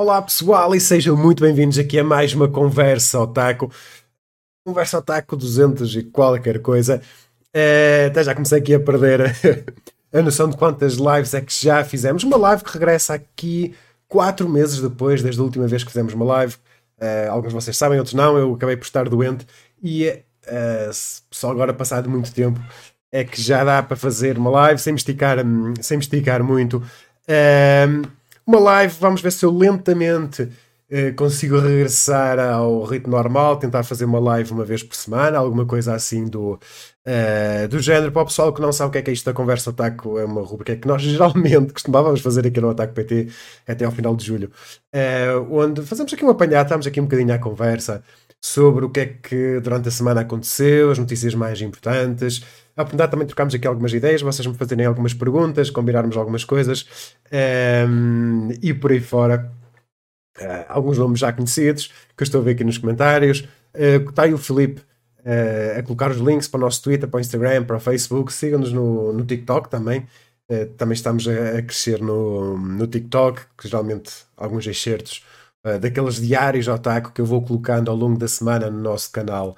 Olá pessoal e sejam muito bem-vindos aqui a mais uma Conversa Otaku. Conversa Otaku 200 e qualquer coisa. É, até já comecei aqui a perder a noção de quantas lives é que já fizemos. Uma live que regressa aqui quatro meses depois, desde a última vez que fizemos uma live. É, alguns de vocês sabem, outros não. Eu acabei por estar doente e é, só agora, passado muito tempo, é que já dá para fazer uma live sem me esticar, hum, sem me esticar muito. É, uma live, vamos ver se eu lentamente uh, consigo regressar ao ritmo normal, tentar fazer uma live uma vez por semana, alguma coisa assim do, uh, do género. Para o pessoal que não sabe o que é que é isto da Conversa Otaku, é uma rubrica que nós geralmente costumávamos fazer aqui no Otaku PT até ao final de julho, uh, onde fazemos aqui um apanhado, estamos aqui um bocadinho à conversa sobre o que é que durante a semana aconteceu, as notícias mais importantes. A oportunidade também trocámos aqui algumas ideias, vocês me fazerem algumas perguntas, combinarmos algumas coisas um, ehm, e por aí fora. Uh, alguns nomes já conhecidos que eu estou a ver aqui nos comentários. Uh, está aí o Felipe uh, a colocar os links para o nosso Twitter, para o Instagram, para o Facebook. Sigam-nos no, no TikTok também. Uh, também estamos a, a, crescer no, no TikTok, que geralmente alguns excertos uh, daqueles diários otaku que eu vou colocando ao longo da semana no nosso canal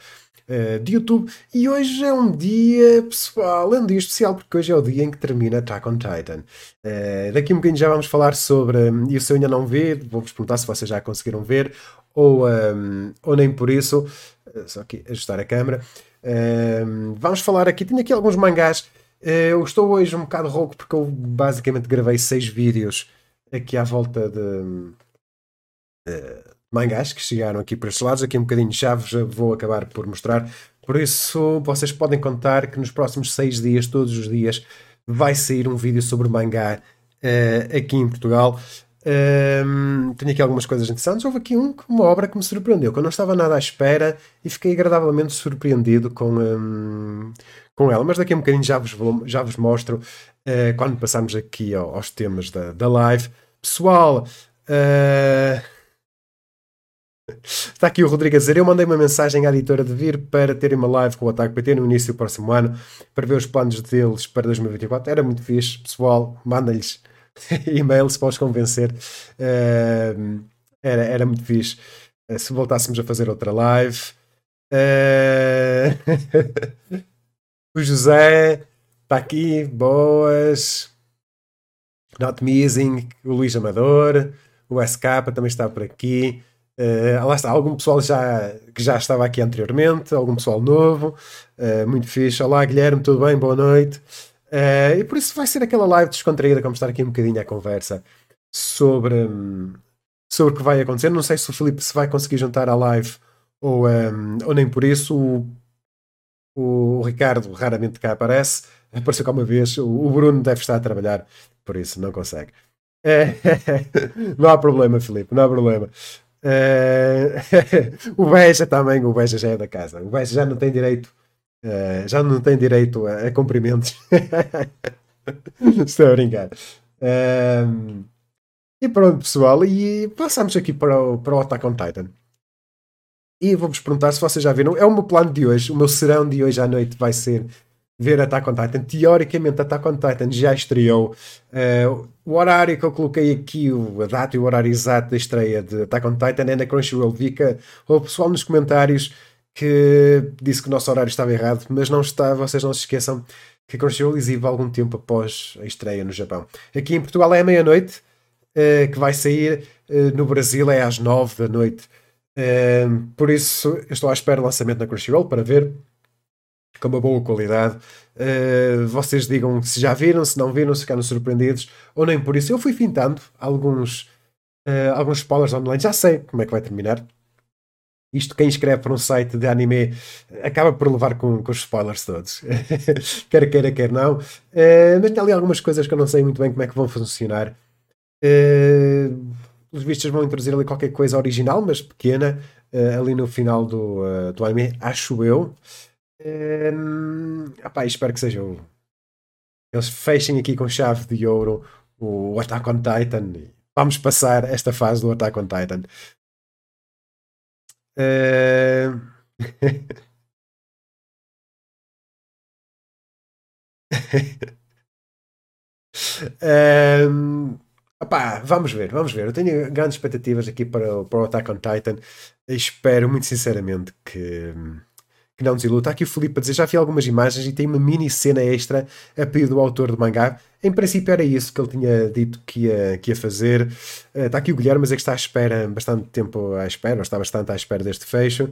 uh, de YouTube. E hoje é um dia, pessoal, é um dia especial porque hoje é o dia em que termina Attack on Titan. Uh, daqui a um bocadinho já vamos falar sobre. E se eu ainda não vi, vou-vos perguntar se vocês já conseguiram ver ou, um, ou nem por isso. só aqui ajustar a câmera. vamos falar aqui, tenho aqui alguns mangás. eu estou hoje um bocado rouco porque eu basicamente gravei seis vídeos aqui à volta de, mangás que chegaram aqui para estes lados. Aqui um bocadinho já vos vou acabar por mostrar. Por isso, vocês podem contar que nos próximos seis dias, todos os dias, vai sair um vídeo sobre mangá uh, aqui em Portugal. Um, tenho aqui algumas coisas interessantes. Houve aqui um, uma obra que me surpreendeu, que eu não estava nada à espera e fiquei agradavelmente surpreendido com, um, com ela. Mas daqui a um bocadinho já vos, já vos mostro uh, quando passarmos aqui aos temas da, da live. Pessoal, uh, Está aqui o Rodrigo a dizer: Eu mandei uma mensagem à editora de vir para terem uma live com o Ataque PT no início do próximo ano para ver os planos deles para 2024. Era muito fixe, pessoal. Manda-lhes e-mails para os convencer. Uh, era, era muito fixe. Uh, se voltássemos a fazer outra live. Uh... o José está aqui, boas. Not Missing, o Luís Amador, o SK também está por aqui. Uh, lá está, algum pessoal já, que já estava aqui anteriormente, algum pessoal novo, uh, muito fixe. Olá Guilherme, tudo bem? Boa noite. Uh, e por isso vai ser aquela live descontraída, como estar aqui um bocadinho à conversa sobre, sobre o que vai acontecer. Não sei se o Felipe se vai conseguir juntar à live ou, um, ou nem por isso. O, o, Ricardo raramente cá aparece, apareceu cá uma vez. O, o Bruno deve estar a trabalhar, por isso não consegue. não há problema, Felipe, não há problema. Uh, o Beja também, o Beja já é da casa. O Beja já não tem direito, uh, já não tem direito a, a cumprimentos. Estou a brincar. Uh, e pronto, pessoal, e passamos aqui para o, para o Attack on Titan. E vou-vos perguntar se vocês já viram. É o meu plano de hoje, o meu serão de hoje à noite vai ser ver Attack on Titan. Teoricamente, Attack on Titan já estreou. Uh, o horário que eu coloquei aqui, a data e o horário exato da estreia de Attack on Titan é na Crunchyroll. Que o pessoal nos comentários que disse que o nosso horário estava errado, mas não está. Vocês não se esqueçam que a Crunchyroll exibe algum tempo após a estreia no Japão. Aqui em Portugal é à meia-noite, uh, que vai sair. Uh, no Brasil é às nove da noite. por isso, estou à espera do lançamento na Crunchyroll para ver com uma boa qualidade. Uh, vocês digam se já viram, se não viram, se ficaram surpreendidos ou nem por isso. Eu fui fintando alguns, uh, alguns spoilers online, já sei como é que vai terminar. Isto, quem escreve para um site de anime acaba por levar com, com os spoilers todos, quer queira, quer não. Uh, mas tem ali algumas coisas que eu não sei muito bem como é que vão funcionar. Os vistos vão introduzir ali qualquer coisa original, mas pequena, ali no final do, do anime, acho eu. Um, opá, espero que seja o. Eles fechem aqui com chave de ouro o Attack on Titan. Vamos passar esta fase do Attack on Titan. Uh... um, Opá, vamos ver, vamos ver. Eu tenho grandes expectativas aqui para, para o Attack on Titan. Espero muito sinceramente que, não desiluda. Está aqui o Felipe a dizer: já vi algumas imagens e tem uma mini cena extra a pedido do autor do mangá. Em princípio era isso que ele tinha dito que ia, que ia fazer. Uh, está aqui o Guilherme, mas é que está à espera, bastante tempo à espera, ou está bastante à espera deste fecho.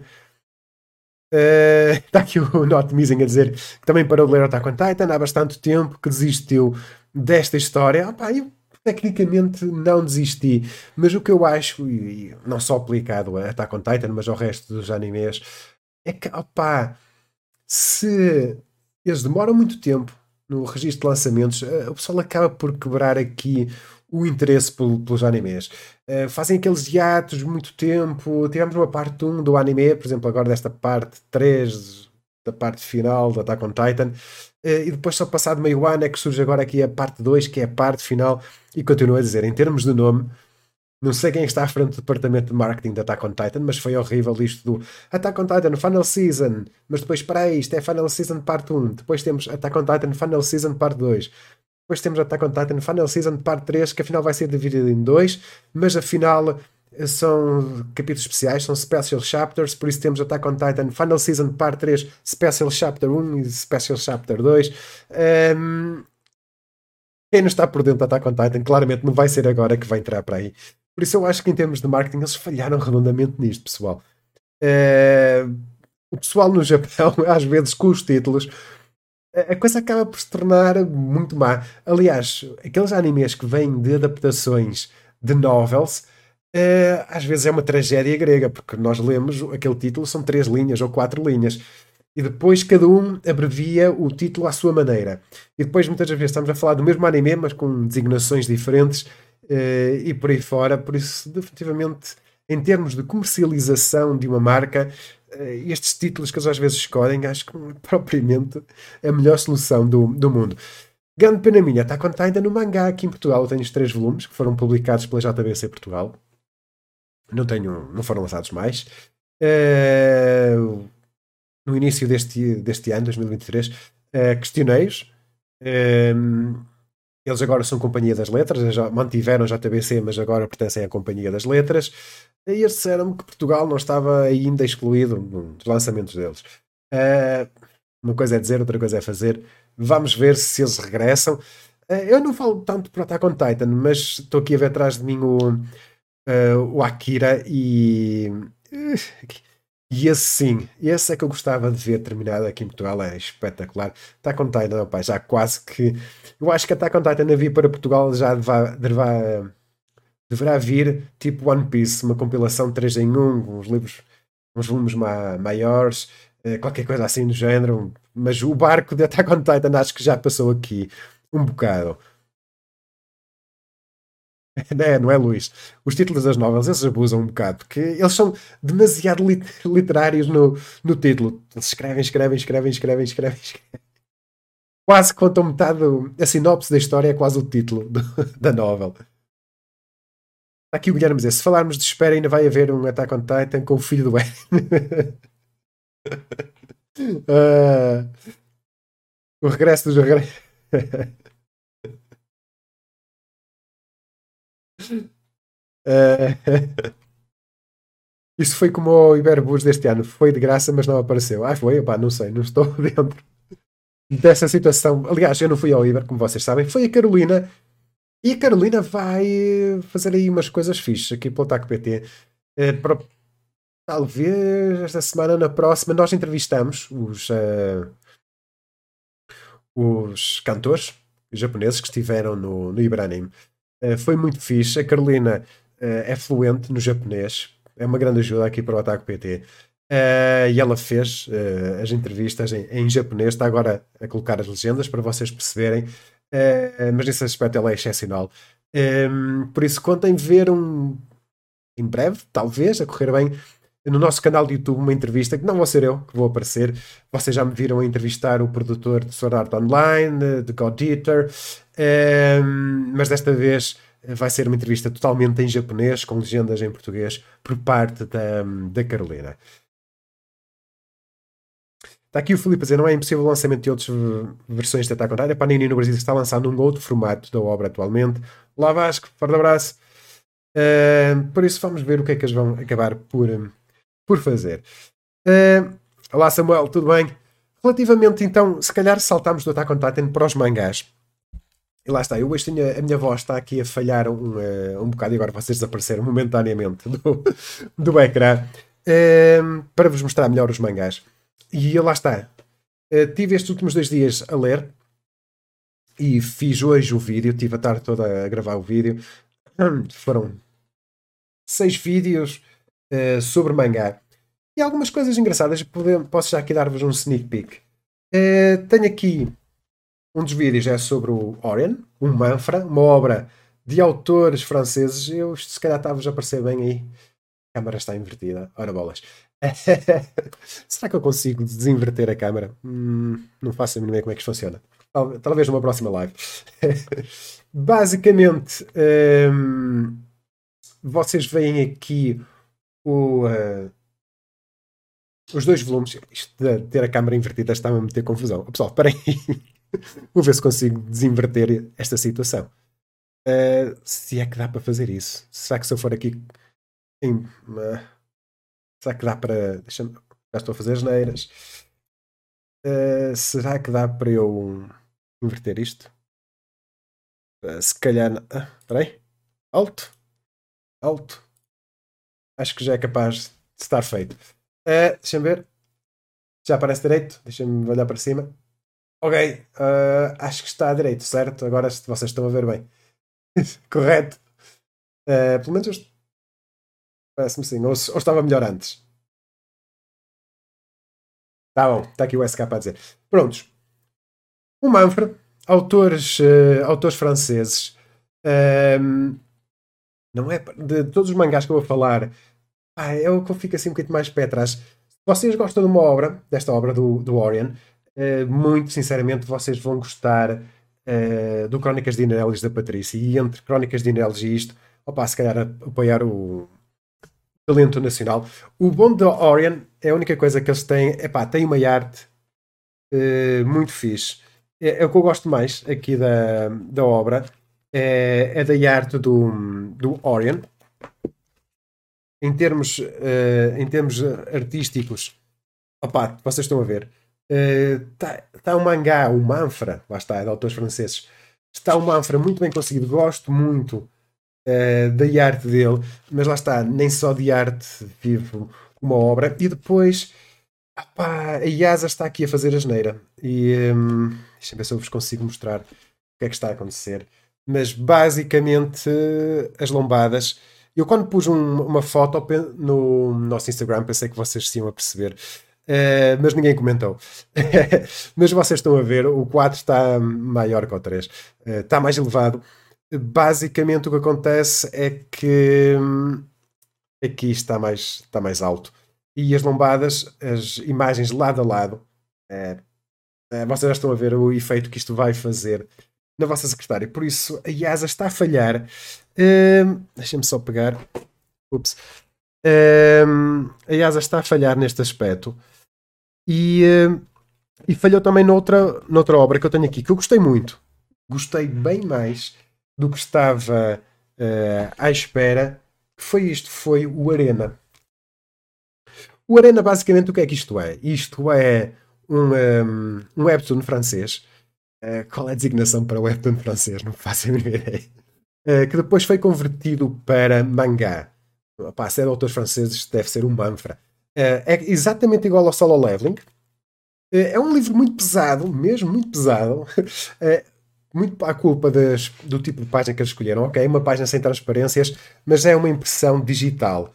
Uh, está aqui o Not Missing a dizer que também parou de ler Attack on Titan há bastante tempo, que desistiu desta história. Opa, eu tecnicamente não desisti, mas o que eu acho, e não só aplicado a Attack on Titan, mas ao resto dos animes, é que, opá, se eles demoram muito tempo no registro de lançamentos, eh, o pessoal acaba por quebrar aqui o interesse pelos animes. Uh, fazem aqueles hiatos muito tempo. Tivemos uma parte 1 do anime, por exemplo, agora desta parte 3 da parte final do Attack on Titan. Uh, e depois, só passado meio ano, é que surge agora aqui a parte 2, que é a parte final. E continuo a dizer, em termos de nome, não sei quem está à frente do departamento de marketing da Attack on Titan, mas foi horrível isto do Attack on Titan Final Season. Mas depois, espera aí, isto é Final Season Parte 1. Depois temos Attack on Titan Final Season Parte 2. Depois temos Attack on Titan Final Season Parte 3, que afinal vai ser dividido em dois, mas afinal eh, são capítulos especiais, são special chapters, por isso temos Attack on Titan Final Season Parte 3, Special Chapter 1 e Special Chapter 2. Um, quem não está por dentro de Attack on Titan, claramente não vai ser agora que vai entrar para aí. Por isso eu acho que em termos de marketing eles falharam redondamente nisto, pessoal. Uh, o pessoal no Japão, às vezes com os títulos, a coisa acaba por se tornar muito má. Aliás, aqueles animes que vêm de adaptações de novels, uh, às vezes é uma tragédia grega, porque nós lemos aquele título, são três linhas ou quatro linhas. E depois cada um abrevia o título à sua maneira. E depois muitas vezes estamos a falar do mesmo anime, mas com designações diferentes uh, e por aí fora. Por isso, definitivamente, em termos de comercialização de uma marca, uh, estes títulos que eles às vezes escolhem, acho que não é propriamente a melhor solução do, do mundo. Grande pena minha, está contada ainda no mangá aqui em Portugal. Eu tenho os três volumes que foram publicados pela JBC Portugal. Não tenho, não foram lançados mais. Uh, no início deste, deste ano, 2023, uh, questionei-os. Uh, eles agora são Companhia das Letras, já mantiveram JBC, mas agora pertencem à Companhia das Letras. E eles disseram que Portugal não estava ainda excluído dos lançamentos deles. Uh, uma coisa é dizer, outra coisa é fazer. Vamos ver se eles regressam. Uh, eu não falo tanto para Attack on Titan, mas estou aqui a ver atrás de mim o, uh, o Akira e. E esse sim, esse é que eu gostava de ver terminado aqui em Portugal, é espetacular. Attack on Titan, opa, já quase que. Eu acho que Attack on Titan a vir para Portugal já deverá, deverá, deverá vir tipo One Piece, uma compilação 3 em 1, uns livros, uns volumes ma maiores, eh, qualquer coisa assim do género. Mas o barco de Attack on Titan acho que já passou aqui um bocado. Não é, não é, Luís? Os títulos das novelas, eles abusam um bocado, porque eles são demasiado lit literários no, no título. Eles escrevem, escrevem, escrevem, escrevem, escrevem. escrevem. Quase contam metade. Do, a sinopse da história é quase o título do, da novela. Aqui o Guilherme dizer: se falarmos de espera, ainda vai haver um Attack on Titan com o filho do Eren. uh, o regresso dos regressos. Uh, isso foi como o Iberbus deste ano. Foi de graça, mas não apareceu. Ah, foi? Opá, não sei, não estou dentro dessa situação. Aliás, eu não fui ao Iber, como vocês sabem. Foi a Carolina. E a Carolina vai fazer aí umas coisas fixas aqui pelo TAC PT. Uh, para, talvez esta semana, na próxima, nós entrevistamos os, uh, os cantores japoneses que estiveram no, no Iberanime. Eh, foi muito fixe. A Carolina é fluente no japonês, é uma grande ajuda aqui para o Ataque PT. Uh, eh, e ela fez as entrevistas em, em, japonês, está agora a colocar as legendas para vocês perceberem, mas nesse aspecto ela é excepcional. Um, por isso, contem ver um em breve, talvez, a correr bem, no nosso canal de YouTube uma entrevista que não vou ser eu que vou aparecer. Vocês já me viram a entrevistar o produtor de Sword Art Online, de God Eater, um, mas desta vez vai ser uma entrevista totalmente em japonês, com legendas em português, por parte da, da Carolina. Está aqui o Filipe a dizer: não é impossível o lançamento de outras versões de Attack on Titan. A Panini no Brasil está lançando um outro formato da obra atualmente. Lá Vasco, forte abraço. Uh, por isso vamos ver o que é que eles vão acabar por, por fazer. Uh, olá Samuel, tudo bem? Relativamente então, se calhar saltamos do Attack on Titan para os mangás. E lá está, eu hoje tenho, a minha voz está aqui a falhar um, uh, um bocado e agora vocês desapareceram momentaneamente do, do ecrã uh, para vos mostrar melhor os mangás. E lá está. Uh, tive estes últimos dois dias a ler e fiz hoje o vídeo, tive a tarde toda a gravar o vídeo. Foram seis vídeos uh, sobre mangá. E algumas coisas engraçadas, posso já aqui dar-vos um sneak peek. Uh, tenho aqui um dos vídeos é sobre o Orion, um Manfra, uma obra de autores franceses. Eu, se calhar, estava a aparecer bem aí. A câmera está invertida. Ora bolas. Será que eu consigo desinverter a câmera? Hum, não faço a mínima ideia como é que isto funciona. Talvez numa próxima live. Basicamente, um, vocês veem aqui o, uh, os dois volumes. Isto de ter a câmera invertida está-me a meter confusão. Pessoal, espera aí. Vou ver se consigo desinverter esta situação. Uh, se é que dá para fazer isso. Será que se eu for aqui. Em, uh, será que dá para. Deixa já estou a fazer as neiras. Uh, será que dá para eu inverter isto? Uh, se calhar. Ah, espera aí. Alto. Alto. Acho que já é capaz de estar feito. Uh, Deixa-me ver. Já aparece direito. Deixa-me olhar para cima. Ok, uh, acho que está a direito, certo? Agora vocês estão a ver bem. Correto. Uh, pelo menos parece-me sim. Ou, ou, estava melhor antes. Tá bom, está aqui o SK para dizer. Prontos. O Manfred, autores, uh, autores franceses. Um, não é de todos os mangás que eu vou falar, é o que eu fico assim um bocadinho mais pé atrás. Se vocês gostam de uma obra, desta obra do, do Orion, muito sinceramente vocês vão gostar uh, do Crónicas de Inélis da Patrícia. E entre Crónicas de Inélis e isto, opa, se calhar apoiar o talento nacional. O bom da Orion é a única coisa que eles têm, é pá, tem uma arte uh, muito fixe. É, é, o que eu gosto mais aqui da, da obra, é, é da arte do, do Orion. Em termos, uh, em termos artísticos, opa, vocês estão a ver, Está uh, tá um mangá, o Manfra, lá está, é de autores franceses. Está um Manfra muito bem conseguido, gosto muito uh, da arte dele, mas lá está, nem só de arte vive uma obra. E depois, a Yasa está aqui a fazer a geneira. E um, deixa-me ver se eu vos consigo mostrar o que é que está a acontecer. Mas basicamente, as lombadas. Eu, quando pus um, uma foto no nosso Instagram, pensei que vocês se iam a perceber Uh, mas ninguém comentou. mas vocês estão a ver, o 4 está maior que o 3, uh, eh, está mais elevado. Basicamente, o que acontece é que hum, aqui está mais, está mais alto. E as lombadas, as imagens lado a lado, uh, vocês já estão a ver o efeito que isto vai fazer na vossa secretária. Por isso, a IASA está a falhar. Uh, Deixem-me só pegar. Ups. Uh, a IASA está a falhar neste aspecto. E, uh, e falhou também noutra, noutra obra que eu tenho aqui, que eu gostei muito. Gostei bem mais do que estava uh, à espera. Que foi isto? Foi o Arena. O Arena, basicamente, o que é que isto é? Isto é um, um, um webtoon francês. Uh, qual é a designação para webtoon francês? Não faço a mínima ideia. Uh, que depois foi convertido para mangá. Pá, se é de autores franceses, deve ser um manfra. Uh, é exatamente igual ao Solo Leveling. Uh, é um livro muito pesado, mesmo muito pesado. Uh, muito à culpa das, do tipo de página que eles escolheram. Ok, uma página sem transparências, mas é uma impressão digital.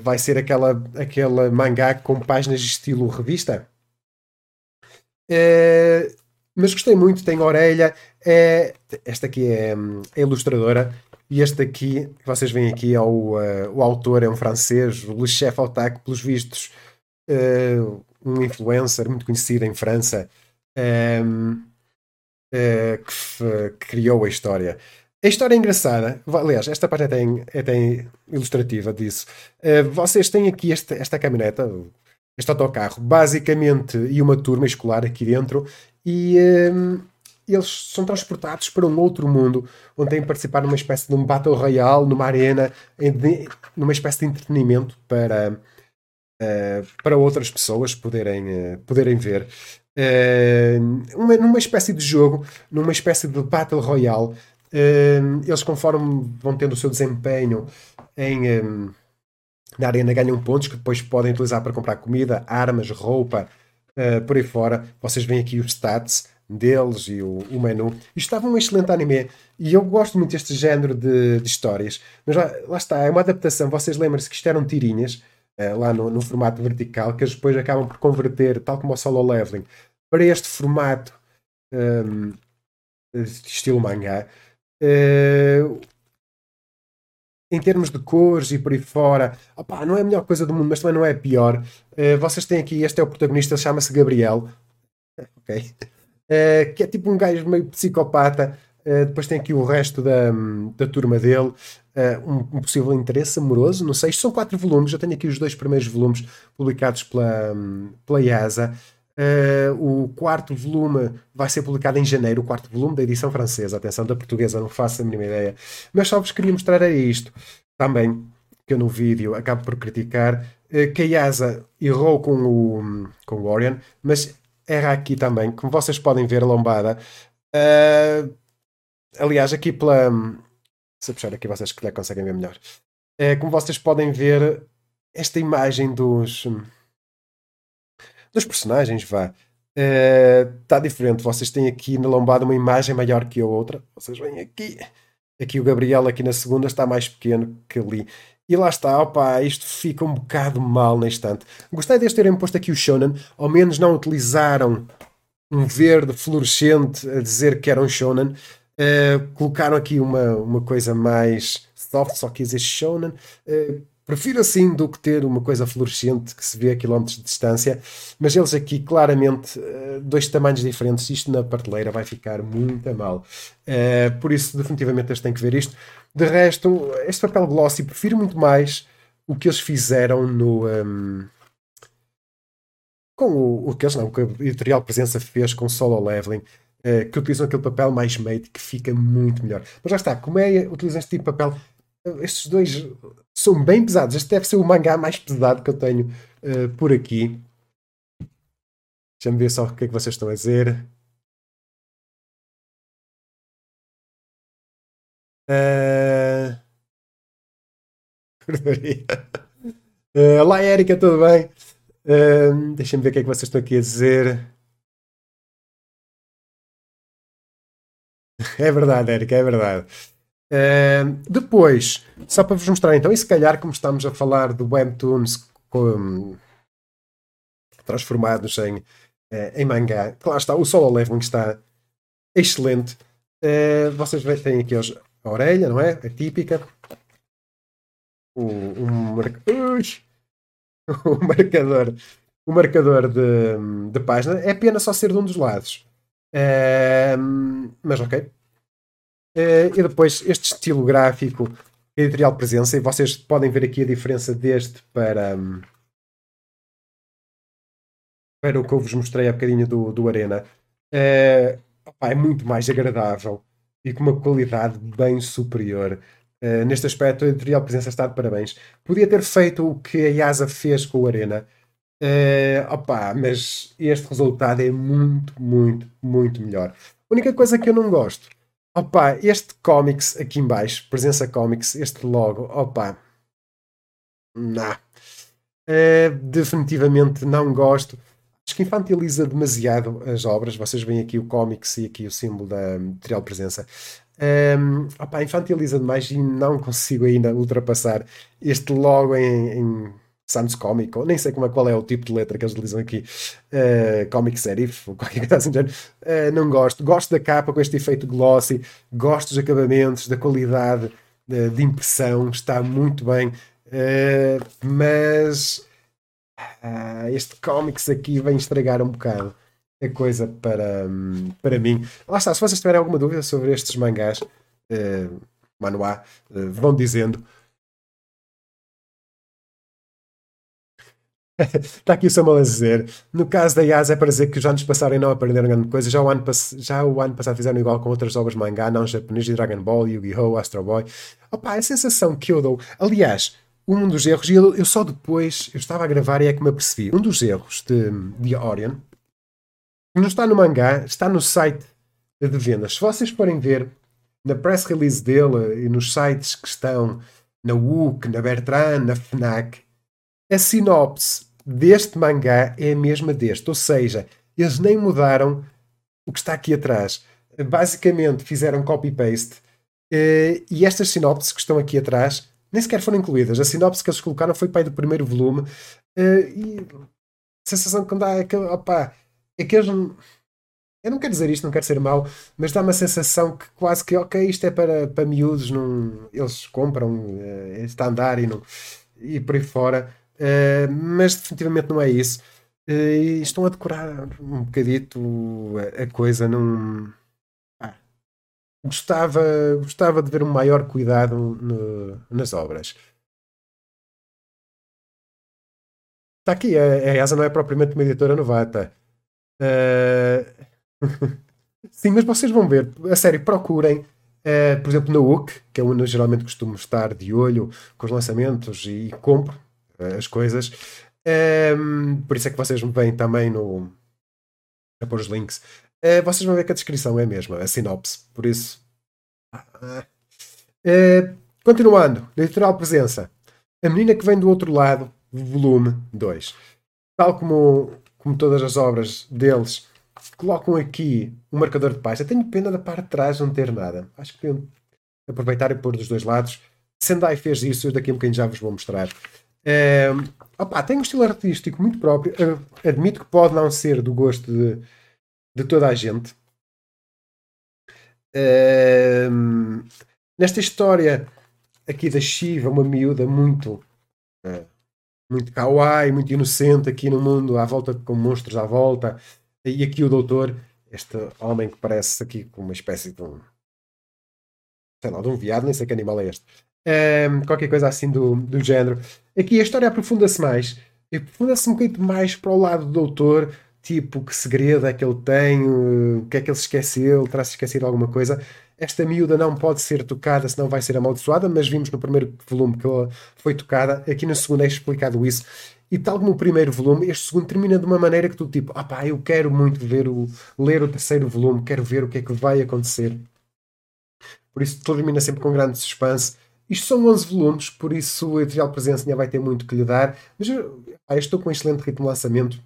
vai ser aquela, aquela mangá com páginas de estilo revista. mas gostei muito, tem orelha. esta aqui é, é ilustradora e este aqui, que vocês veem aqui, é o, uh, o autor, é um francês, o Le Chef Autac, pelos vistos, uh, um influencer muito conhecido em França, um, uh, eh, que, que, criou a história. A história é engraçada. Aliás, esta parte é até, é até ilustrativa disso. vocês têm aqui este, esta caminhoneta, este autocarro, basicamente, e uma turma escolar aqui dentro, e um, eles são transportados para um outro mundo, onde têm que participar numa espécie de um Battle Royale, numa arena, numa espécie de entretenimento para, uh, para outras pessoas poderem, uh, poderem ver. Uh, uma, numa espécie de jogo, numa espécie de Battle Royale, eles, conforme vão tendo o seu desempenho em, um, na arena, ganham pontos que depois podem utilizar para comprar comida, armas, roupa, por aí fora. Vocês veem aqui os stats deles e o, o menu. Isto estava um excelente anime e eu gosto muito deste género de, de histórias. Mas lá, lá, está, é uma adaptação. Vocês lembram-se que isto eram tirinhas uh, lá no, no, formato vertical que eles depois acabam por converter, tal como o solo leveling, para este formato um, estilo mangá. Uh, em termos de cores e por aí fora, opa, não é a melhor coisa do mundo, mas também não é a pior. Uh, vocês têm aqui, este é o protagonista, chama-se Gabriel, ok? Uh, que é tipo um gajo meio psicopata. Uh, depois tem aqui o resto da, da turma dele, um, um, possível interesse amoroso. Não sei, isto são quatro volumes. Eu tenho aqui os dois primeiros volumes publicados pela, pela IASA. Uh, o quarto volume vai ser publicado em janeiro, o quarto volume da edição francesa. Atenção, da portuguesa, não faço a mínima ideia. Mas só vos queria mostrar é isto. Também, que eu no vídeo acabo por criticar, uh, que a Yasa errou com o, com o Orion, mas erra aqui também, como vocês podem ver, lombada. Uh, aliás, aqui pela. Se eu puxar aqui, vocês que conseguem ver melhor. Uh, como vocês podem ver, esta imagem dos dos personagens, vá. Está eh, uh, diferente. Vocês têm aqui na lombada uma imagem maior que a outra. Vocês veem aqui. Aqui o Gabriel, aqui na segunda, está mais pequeno que ali. E lá está, opa, isto fica um bocado mal na estante. Gostei de terem posto aqui o Shonen, ao menos não utilizaram um verde fluorescente a dizer que era um Shonen. Uh, colocaram aqui uma, uma coisa mais soft, só quis dizer Shonen. Uh, Prefiro assim do que ter uma coisa fluorescente que se vê a quilómetros de distância, mas eles aqui claramente eh, dois tamanhos diferentes. Isto na prateleira vai ficar muito mal. Por isso, definitivamente, eles têm que ver isto. De resto, este papel glossy, prefiro muito mais o que eles fizeram no. Um, com o, o que eles não, o que a editorial Presença fez com Solo Leveling, uh, que utilizam aquele papel mais mate que fica muito melhor. Mas já está, como é utilizam este tipo de papel, estes dois são bem pesados. Este deve ser o mangá mais pesado que eu tenho uh, por aqui. Deixa-me ver só o que é que vocês estão a dizer. Uh... uh, olá, Érica, tudo bem? Uh, Deixa-me ver o que é que vocês estão aqui a dizer. É verdade, Érica, é verdade. Uh, depois, só para vos mostrar então, e se calhar, como estamos a falar do Webtoons com, transformados em, em mangá, lá está, o Solo Leveling está excelente. Uh, vocês têm aqui hoje a orelha, não é? A típica. O, o marcador, o marcador de, de página. É pena só ser de um dos lados. Mas ok, Uh, e depois este estilo gráfico, editorial presença, e vocês podem ver aqui a diferença deste para, para o que eu vos mostrei há bocadinho do, do Arena. Uh, opa, é muito mais agradável e com uma qualidade bem superior. Uh, neste aspecto, a editorial presença está de parabéns. Podia ter feito o que a Yasa fez com o Arena. Uh, opa, mas este resultado é muito, muito, muito melhor. A única coisa que eu não gosto Opa, este comics aqui embaixo, presença comics, este logo, opa, não. Uh, definitivamente não gosto. Acho que infantiliza demasiado as obras. Vocês veem aqui o comics e aqui o símbolo da editorial presença. Um, opa, infantiliza demais e não consigo ainda ultrapassar este logo em, em Sans Comic, ou nem sei como é, qual é o tipo de letra que eles utilizam aqui, uh, Comic Serif, ou qualquer coisa assim, uh, não gosto. Gosto da capa com este efeito glossy, gosto dos acabamentos, da qualidade uh, de impressão, está muito bem, uh, mas este Comics aqui vem estragar um bocado a coisa para, para mim. Lá está, se vocês tiverem alguma dúvida sobre estes mangás, uh, manuá, vão dizendo. Está aqui o Samuel a dizer. No caso da Yas é para dizer que os anos passaram e não aprenderam grande coisa. Já o ano, já o ano passado fizeram igual com outras obras mangá, não japonês, de Dragon Ball, Yu-Gi-Oh!, Astro Boy. Opa, a sensação que eu dou. Aliás, um dos erros, e eu, eu, só depois eu estava a gravar e é que me apercebi. Um dos erros de, de Orion não está no mangá, está no site de vendas. Se vocês forem ver na press release dele e nos sites que estão na WUC, na Bertrand, na FNAC, a sinopse deste mangá é a mesma deste. Ou seja, eles nem mudaram o que está aqui atrás. Basicamente fizeram copy-paste eh, e estas sinopses que estão aqui atrás nem sequer foram incluídas. A sinopse que eles colocaram foi pai do primeiro volume eh, e a sensação que dá é que, opa, é que eles. Eu não quero dizer isto, não quero ser mau, mas dá uma sensação que quase que, ok, isto é para, para miúdos, não, eles compram, uh, está a andar e, não, e por aí fora. Uh, mas definitivamente não é isso. Uh, estão a decorar um bocadito a, a coisa. Não... Gostava, gostava de ver um maior cuidado no, nas obras. Está aqui, a, a ESA não é propriamente uma editora novata. Uh... Sim, mas vocês vão ver, a sério, procurem. Uh, por exemplo, na UC, que é onde eu geralmente costumo estar de olho com os lançamentos e, compro as coisas. Um, por isso é que vocês me veem também no. a pôr os links. Uh, vocês vão ver que a descrição é a mesma, a sinopse. Por isso. Uh, continuando, literal presença. A menina que vem do outro lado, volume 2. Tal como, como todas as obras deles, colocam aqui um marcador de página. Tenho pena da parte de trás não ter nada. Acho que aproveitar e pôr dos dois lados. Sendai fez isso, eu daqui a um bocadinho já vos vou mostrar. É, opa, tem um estilo artístico muito próprio. Admito que pode não ser do gosto de, de toda a gente. Nesta história aqui da Shiva, uma miúda muito é, muito kawaii, muito inocente aqui no mundo, à volta com monstros à volta. E aqui o doutor, este homem que parece aqui com uma espécie de um sei lá, de um viado, nem sei que animal é este qualquer coisa assim do, do género. Aqui a história aprofunda-se mais, aprofunda-se um bocadinho mais para o lado do doutor, tipo, que segredo é que ele tem, o que é que ele se esqueceu, terá-se esquecido alguma coisa. Esta miúda não pode ser tocada, senão vai ser amaldiçoada, mas vimos no primeiro volume que ela foi tocada, aqui no segundo é explicado isso. E tal como o primeiro volume, este segundo termina de uma maneira que tu, tipo, ah pá, eu quero muito ver o, ler o terceiro volume, quero ver o que é que vai acontecer. Por isso termina sempre com grande suspense isto são 11 volumes, por isso o editorial Presença ainda vai ter muito que lhe dar. Mas eu, estou com um excelente ritmo de lançamento.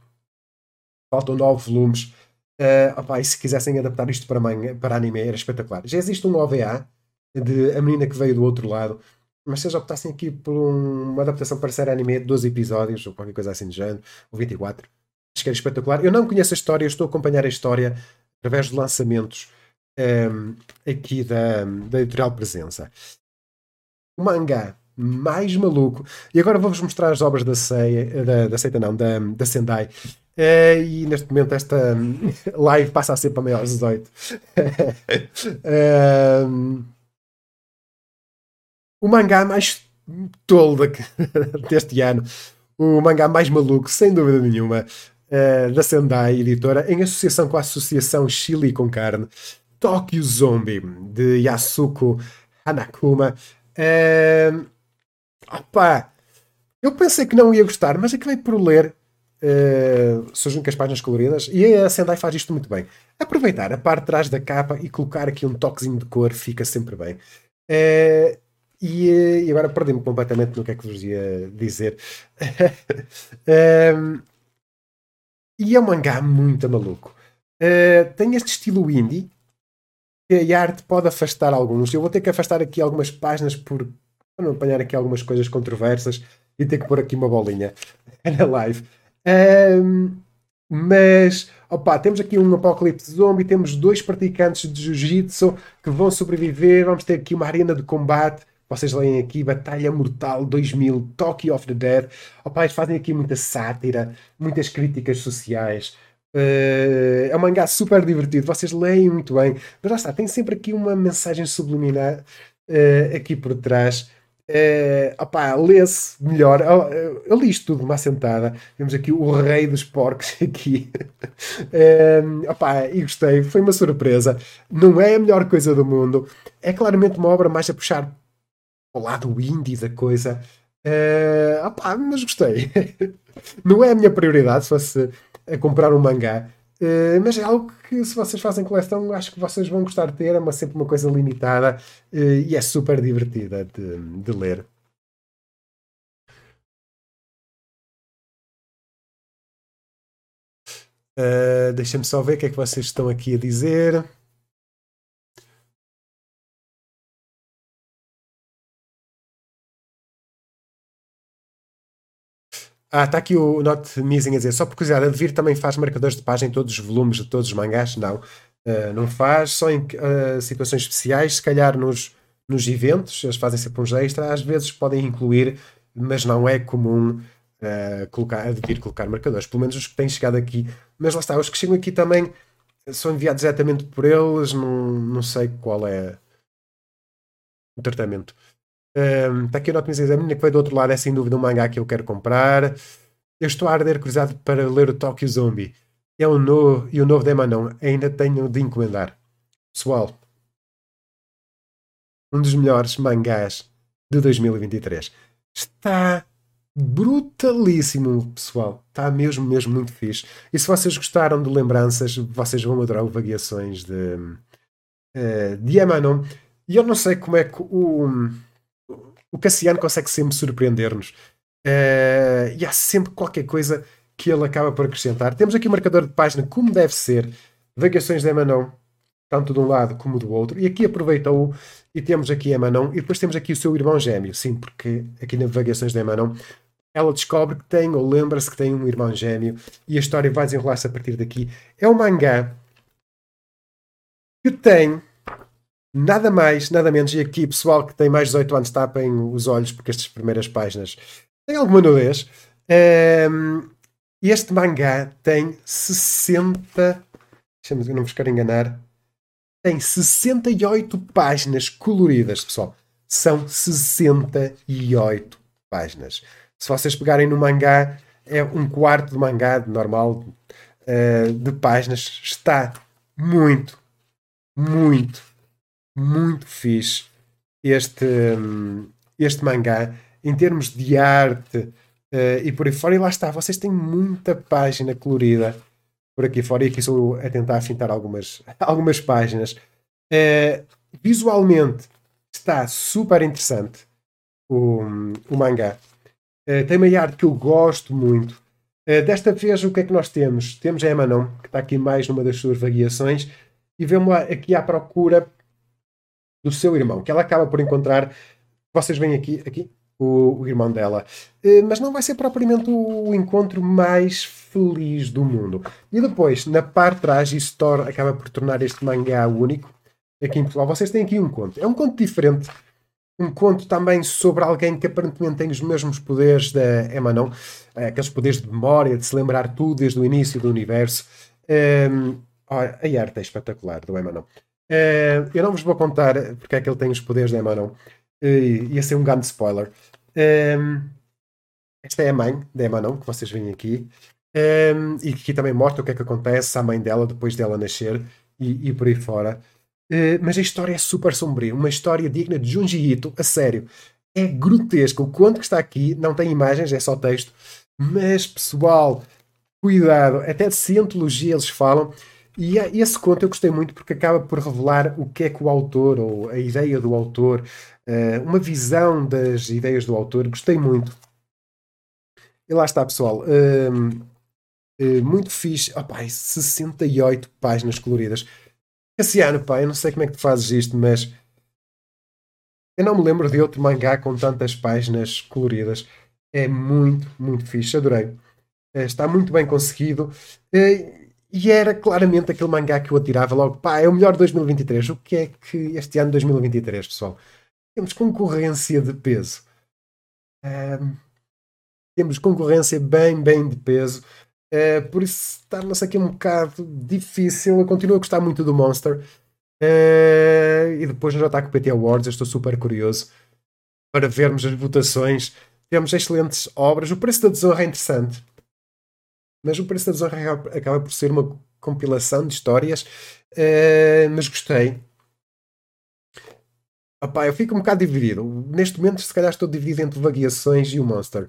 Faltam 9 volumes. Uh, opa, e se quisessem adaptar isto para, manga, para anime era espetacular. Já existe um OVA de A Menina que Veio do Outro Lado. Mas se eles optassem aqui por um, uma adaptação para série anime de 12 episódios ou qualquer coisa assim de género, ou 24, acho que era espetacular. Eu não conheço a história, estou a acompanhar a história através de lançamentos um, aqui da, da editorial Presença o mangá mais maluco. E agora vou-vos mostrar as obras da da, da Seita não, da, da Sendai. Uh, e neste momento esta live passa a ser para maiores 18. uh, o mangá mais tolo deste ano, o mangá mais maluco, sem dúvida nenhuma, uh, da Sendai Editora, em associação com a Associação Chile com Carne, Tokyo Zombie, de Yasuko Hanakuma. Uh, opa, eu pensei que não ia gostar, mas acabei por ler. Uh, surgem com as páginas coloridas e a Sendai faz isto muito bem. Aproveitar a parte de trás da capa e colocar aqui um toquezinho de cor fica sempre bem. Uh, e, e, agora perdi-me completamente no que é que vos ia dizer. uh, e é um mangá muito maluco. Tem este estilo indie que a arte pode afastar alguns. Eu vou ter que afastar aqui algumas páginas por para não apanhar aqui algumas coisas controversas e ter que pôr aqui uma bolinha na live. Um, mas, opa, temos aqui um apocalipse zombie, temos dois praticantes de jiu-jitsu que vão sobreviver, vamos ter aqui uma arena de combate. Vocês leem aqui Batalha Mortal 2000, Tokyo of the Dead. Opa, eles fazem aqui muita sátira, muitas críticas sociais. Uh, é um mangá super divertido, vocês leem muito bem, mas lá está, tem sempre aqui uma mensagem subliminar uh, aqui por trás. Uh, opá, lê-se melhor. Eu, eu li isto tudo uma assentada. Temos aqui o rei dos porcos aqui. uh, opá, e gostei. Foi uma surpresa. Não é a melhor coisa do mundo. É claramente uma obra mais a puxar o lado indie da coisa. Uh, opá, mas gostei. Não é a minha prioridade se fosse a comprar um mangá. Uh, mas é algo que, se vocês fazem coleção, acho que vocês vão gostar de ter. É uma, sempre uma coisa limitada uh, e é super divertida de, de ler. Uh, Deixem-me só ver o que é que vocês estão aqui a dizer. Ah, está aqui o Not Missing a dizer, só por curiosidade, a Devir também faz marcadores de página em todos os volumes de todos os mangás? Não, uh, não faz, só em uh, situações especiais, se calhar nos, nos eventos, eles fazem sempre uns extra, às vezes podem incluir, mas não é comum uh, colocar, a Devir colocar marcadores, pelo menos os que têm chegado aqui. Mas lá está, os que chegam aqui também são enviados diretamente por eles, não, não sei qual é o tratamento. Um, está aqui o Not a menina que veio do outro lado é sem dúvida um mangá que eu quero comprar. Eu estou a arder cruzado para ler o Tokyo Zombie. É o novo, e o novo de Manon ainda tenho de encomendar. Pessoal, um dos melhores mangás de 2023. Está brutalíssimo, pessoal. Está mesmo, mesmo muito fixe. E se vocês gostaram de lembranças, vocês vão adorar o Variações de, uh, de Emanon. E eu não sei como é que o o Cassiano consegue sempre surpreender-nos. Uh, e há sempre qualquer coisa que ele acaba por acrescentar. Temos aqui o marcador de página como deve ser, Variações de Emanon, tanto de um lado como do outro. E aqui aproveita-o e temos aqui Emanon e depois temos aqui o seu irmão gêmeo. Sim, porque aqui na Variações de Emanon ela descobre que tem, ou lembra-se que tem um irmão gêmeo e a história vai desenrolar-se a partir daqui. É um mangá que tem Nada mais, nada menos. E aqui, pessoal que tem mais de 18 anos, tapem os olhos, porque estas primeiras páginas têm alguma nudez. Um, este mangá tem 60. Deixa-me não vos quero enganar. Tem 68 páginas coloridas, pessoal. São 68 páginas. Se vocês pegarem no mangá, é um quarto de mangá de normal uh, de páginas. Está muito, muito muito fixe este, este mangá em termos de arte uh, e por aí fora. E lá está, vocês têm muita página colorida por aqui fora. E aqui sou a tentar afintar algumas, algumas páginas. Uh, visualmente está super interessante o, o mangá. Uh, tem uma arte que eu gosto muito. Desta vez, o que é que nós temos? Temos a Emanon, que está aqui mais numa das suas variações, e vemos aqui à procura do seu irmão, que ela acaba por encontrar. Vocês veem aqui, aqui o, o irmão dela, uh, mas não vai ser propriamente o, encontro mais feliz do mundo. E depois, na parte de trás, isso torna, acaba por tornar este mangá único. Aqui em Portugal, vocês têm aqui um conto. É um conto diferente. Um conto também sobre alguém que aparentemente tem os mesmos poderes da Emanon, eh, aqueles poderes de memória, de se lembrar tudo desde o início do universo. Um, ehm, a arte é espetacular do Emanon. Uh, eu não vos vou contar porque é que ele tem os poderes da Emanon. Uh, ia ser um grande spoiler. Um, esta é a mãe da Emanon, que vocês veem aqui. Um, e que aqui também mostra o que é que acontece à mãe dela depois dela nascer e, e por aí fora. Uh, mas a história é super sombria. Uma história digna de Junji Ito, a sério. É grotesco. O conto que está aqui não tem imagens, é só texto. Mas, pessoal, cuidado. Até de cientologia eles falam e esse conto eu gostei muito porque acaba por revelar o que é que o autor, ou a ideia do autor, eh, uma visão das ideias do autor, gostei muito. E lá está, pessoal. Ehm, eh, muito fixe. Oh, pai, 68 páginas coloridas. Cassiano, pá, eu não sei como é que tu fazes isto, mas eu não me lembro de outro mangá com tantas páginas coloridas. É muito, muito fixe. Adorei. Eh, está muito bem conseguido. E era claramente aquele mangá que eu atirava logo, pá, é o melhor de 2023. O que é que este ano de 2023, pessoal? Temos concorrência de peso. Um, temos concorrência bem, bem de peso. Uh, por isso torna-se aqui um bocado difícil. Eu continuo a gostar muito do Monster. Uh, e depois no Ataque PT Awards, eu estou super curioso para vermos as votações. Temos excelentes obras. O preço da desonra é interessante, mas o preço da desonra acaba por ser uma compilação de histórias. Uh, mas gostei. Opá, eu fico um bocado dividido. Neste momento, se calhar, estou dividido entre Vagueações e o Monster.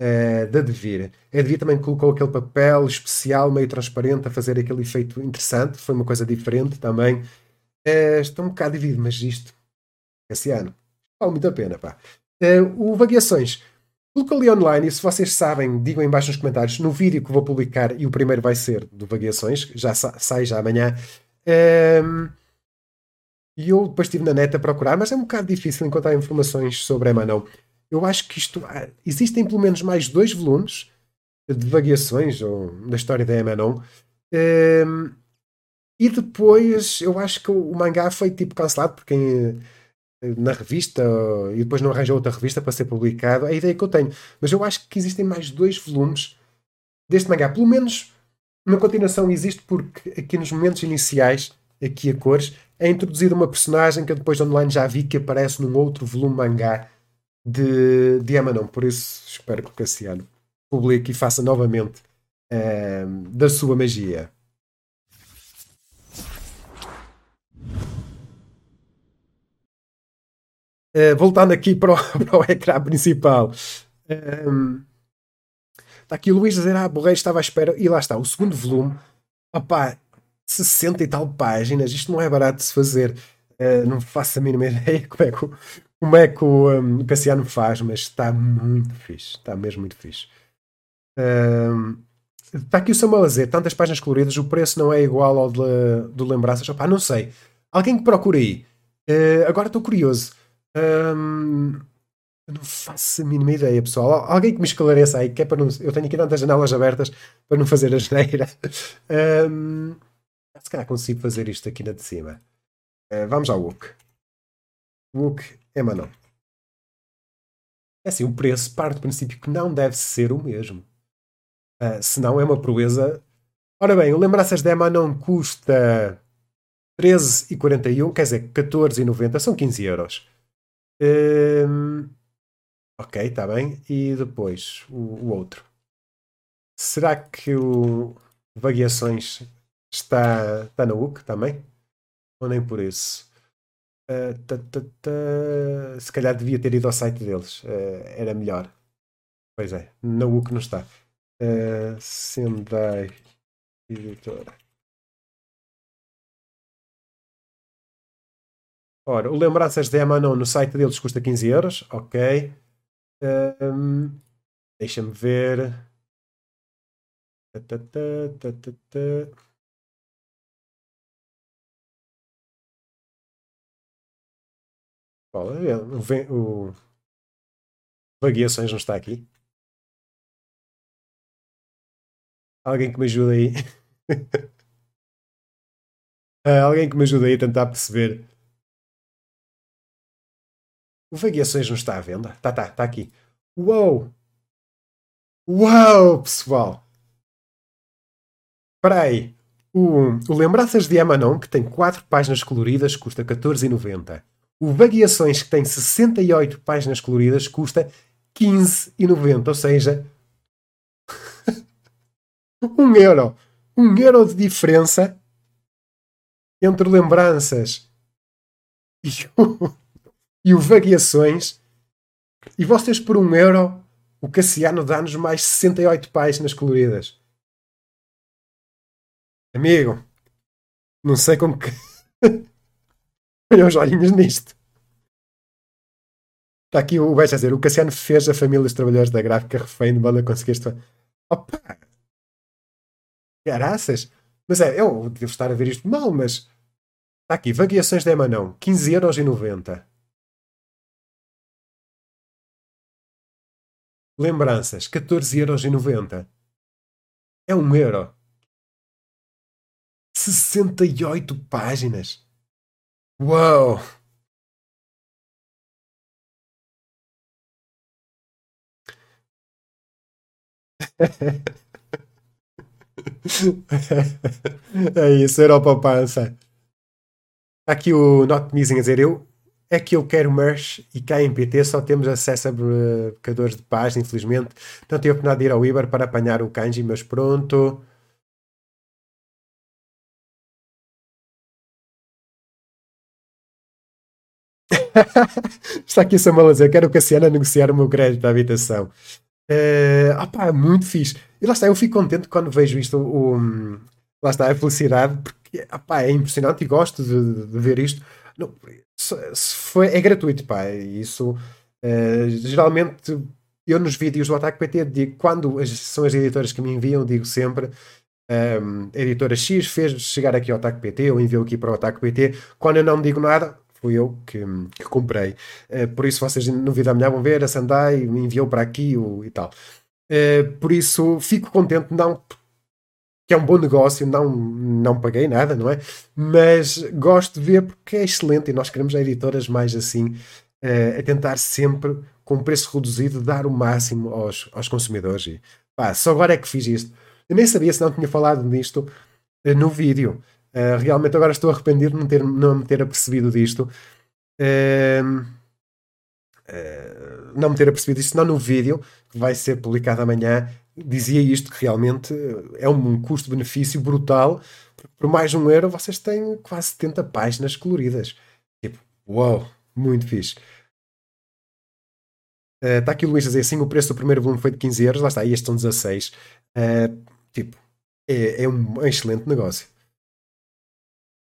Uh, da Devir. A Devir também colocou aquele papel especial, meio transparente, a fazer aquele efeito interessante. Foi uma coisa diferente também. Uh, estou um bocado dividido, mas isto, esse ano, vale muito a pena. Pá. Uh, o Vagueações. Colocou ali online e se vocês sabem, digam em baixo nos comentários, no vídeo que vou publicar, e o primeiro vai ser do Vagueações, já sa sai já amanhã. Um, e eu depois estive na net a procurar, mas é um bocado difícil encontrar informações sobre Emanon. Eu acho que isto. Ah, existem pelo menos mais dois volumes de vagueações ou, da história da Emanon. Um, e depois eu acho que o mangá foi tipo cancelado por quem na revista e depois não arranja outra revista para ser publicado. É a ideia que eu tenho. Mas eu acho que existem mais dois volumes deste mangá. Pelo menos uma continuação existe porque aqui nos momentos iniciais, aqui a cores, é introduzida uma personagem que eu depois online já vi que aparece num outro volume mangá de, de Emanon. Por isso espero que o Cassiano publique e faça novamente uh, da sua magia. Uh, voltando aqui para o, para o ecrã principal. Um, está aqui o Luís dizer: Ah, Borreiro estava à espera. E lá está, o segundo volume. Opá, 60 e tal páginas. Isto não é barato de se fazer. Uh, não faço a mínima ideia como é que, como é que o, um, o Cassiano faz, mas está muito fixe. Está mesmo muito fixe. Um, está aqui o Samuel a dizer: tantas páginas coloridas, o preço não é igual ao do Lembranças. Opá, não sei. Alguém que procura aí. Uh, agora estou curioso. Eu não faço a mínima ideia, pessoal. Alguém que me esclareça aí, que é para não. Eu tenho aqui tantas janelas abertas para não fazer a geneira. Se calhar consigo fazer isto aqui na de cima. Uh, vamos ao Wook. Wook é Manon. É assim, o preço parte do princípio que não deve ser o mesmo. Uh, senão é uma proeza. Ora bem, o Lembranças de Emanon custa 13,41, quer dizer, 14,90, são 15 euros. Um, ok, está bem. E depois o, o, outro. Será que o Vagueações está, está na UC também? Ou nem por isso? Uh, se calhar devia ter ido ao site deles. Uh, era melhor. Pois é, na UC não está. Uh, Sendai Editora. Ora, o Lembranças de Emanon no site deles custa 15 euros. Ok. Um, Deixa-me ver. O, o Vagueações não está aqui. Alguém que me ajude aí. Alguém que me ajude aí a tentar perceber o Vagueações não está à venda? Tá, tá, tá aqui. Uou! Uau, pessoal! Espera aí. O, o Lembranças de Amanon, que tem 4 páginas coloridas, custa 14,90. O Vagueações, que tem 68 páginas coloridas, custa 15,90. Ou seja, 1 euro. 1 euro de diferença entre lembranças e e o Vagueações. E vocês, por um euro, o Cassiano dá-nos mais 68 páginas coloridas. Amigo, não sei como que. Olha os olhinhos nisto. Está aqui o Beja a dizer: o Cassiano fez a família dos trabalhadores da gráfica refém de banda conseguir isto. Opa! Caraças! Mas é, eu devo estar a ver isto mal, mas. Está aqui, vagueações de Emanão, 15,90€. Lembranças, 14,90€. É um euro. 68 páginas. Uau! é isso, era a poupança. Aqui o Not Missing a dizer eu. É que eu quero merch e cá em PT só temos acesso a bloqueadores de página, infelizmente. Não tenho oportunidade de ir ao Iber para apanhar o kanji, mas pronto. Está aqui o Samuel a dizer: quero Cassiano a negociar o meu crédito da habitação. Uh, opá, muito fixe. E lá está, eu fico contente quando vejo isto. O, lá está, a felicidade, porque opá, é impressionante e gosto de, de ver isto. Não, se, se foi, é gratuito, pá. Isso uh, geralmente eu nos vídeos do Ataque PT digo quando as, são as editoras que me enviam, digo sempre. Um, a editora X fez chegar aqui ao Ataque PT, ou enviou aqui para o Ataque PT. Quando eu não digo nada, fui eu que, que comprei. Uh, por isso, vocês no vídeo amanhã vão ver, a Sandai me enviou para aqui o, e tal. Uh, por isso, fico contente, não que é um bom negócio, não, não paguei nada, não é? Mas gosto de ver porque é excelente e nós queremos editoras mais assim, uh, a tentar sempre, com preço reduzido, dar o máximo aos, aos consumidores. E, pá, só agora é que fiz isto. Eu nem sabia se não tinha falado nisto no vídeo. Uh, realmente agora estou arrependido de não, ter, não me ter apercebido disto. Uh, uh, não me ter apercebido disto, não no vídeo que vai ser publicado amanhã. Dizia isto que realmente é um custo-benefício brutal. Por mais um euro vocês têm quase 70 páginas coloridas. Tipo, uau, muito fixe. Está aqui o Luís a dizer assim: o preço do primeiro volume foi de 15 euros, lá está, estes são 16. tipo, é, é um excelente negócio.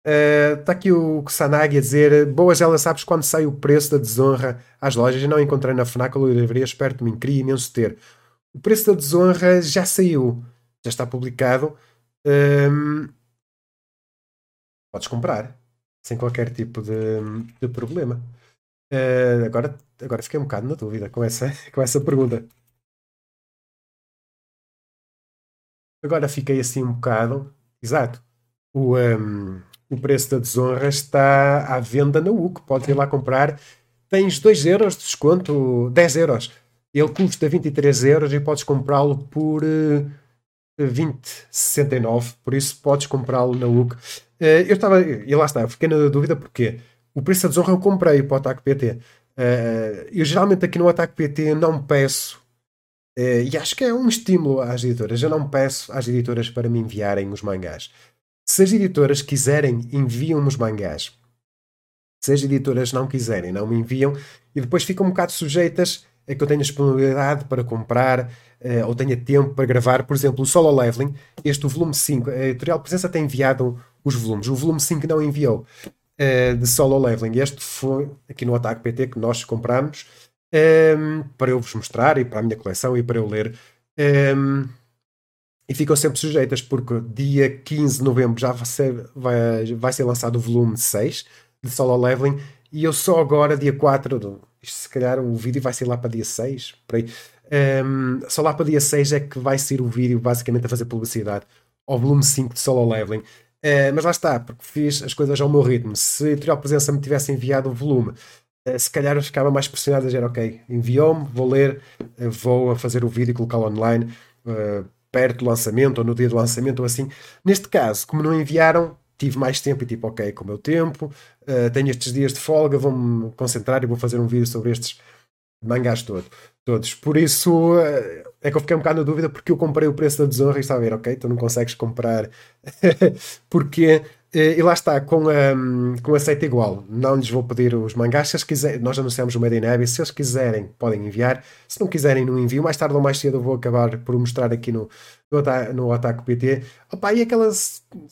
Está uh, aqui o Sanagi a dizer: Boas, ela sabes quando sai o preço da desonra às lojas? Eu não encontrei na Fnac ou livrarias perto de mim, queria imenso ter. O preço da desonra já saiu, já está publicado. Um, podes comprar sem qualquer tipo de, de problema. Uh, agora, agora fiquei um bocado na dúvida com essa, com essa pergunta. Agora fiquei assim um bocado. Exato. O, um, o preço da desonra está à venda na UC. Podes ir lá comprar. Tens 2 euros de desconto, 10 euros. Ele custa 23 euros e podes comprá-lo por uh, eh, 20,69. Por isso podes comprá-lo na UC. Uh, eh, eu estava, e lá está, eu fiquei na dúvida porque o preço da desonra eu comprei para o Ataque PT. Uh, eh, eu geralmente aqui no Ataque PT não peço Uh, e acho que é um estímulo às editoras. Eu não peço às editoras para me enviarem os mangás. Se as editoras quiserem, enviam-me os mangás. Se as editoras não quiserem, não me enviam e depois ficam um bocado sujeitas que eu tenha disponibilidade para comprar uh, ou tenha tempo para gravar. Por exemplo, o Solo Leveling, este o volume 5, a editorial Presença tem enviado os volumes. O volume 5 não enviou uh, de Solo Leveling. Este foi aqui no Ataque PT que nós compramos um, ehm, para eu vos mostrar e para a minha coleção e para eu ler. Um, ehm, e ficam sempre sujeitas, porque dia 15 de novembro já vai ser, vai, vai ser lançado o volume 6 de Solo Leveling, e eu só agora, dia 4, isto, se calhar o vídeo vai ser lá para dia 6, por aí. Um, só lá para dia 6 é que vai ser o vídeo basicamente a fazer publicidade ao volume 5 de Solo Leveling. Uh, mas lá está, porque fiz as coisas ao meu ritmo. Se a Editorial Presença me tivesse enviado o volume, uh, se calhar eu ficava mais pressionado a dizer: Ok, enviou-me, vou ler, uh, vou fazer o vídeo e colocá-lo online perto do lançamento ou no dia do lançamento ou assim. Neste caso, como não enviaram, tive mais tempo e tipo, ok, com o meu tempo, uh, tenho estes dias de folga, vou-me concentrar e vou fazer um vídeo sobre estes mangás todo, todos. Por isso uh, é que eu fiquei um bocado na dúvida porque eu comprei o preço da desonra e estava a ver, ok, tu não consegues comprar porque e lá está, com, um, com aceita igual. Não lhes vou pedir os mangás. Se eles quiserem, nós anunciamos o Made in Abyss. Se eles quiserem, podem enviar. Se não quiserem, não envio. Mais tarde ou mais cedo eu vou acabar por mostrar aqui no, no, no Ataque PT. Opa, e aquela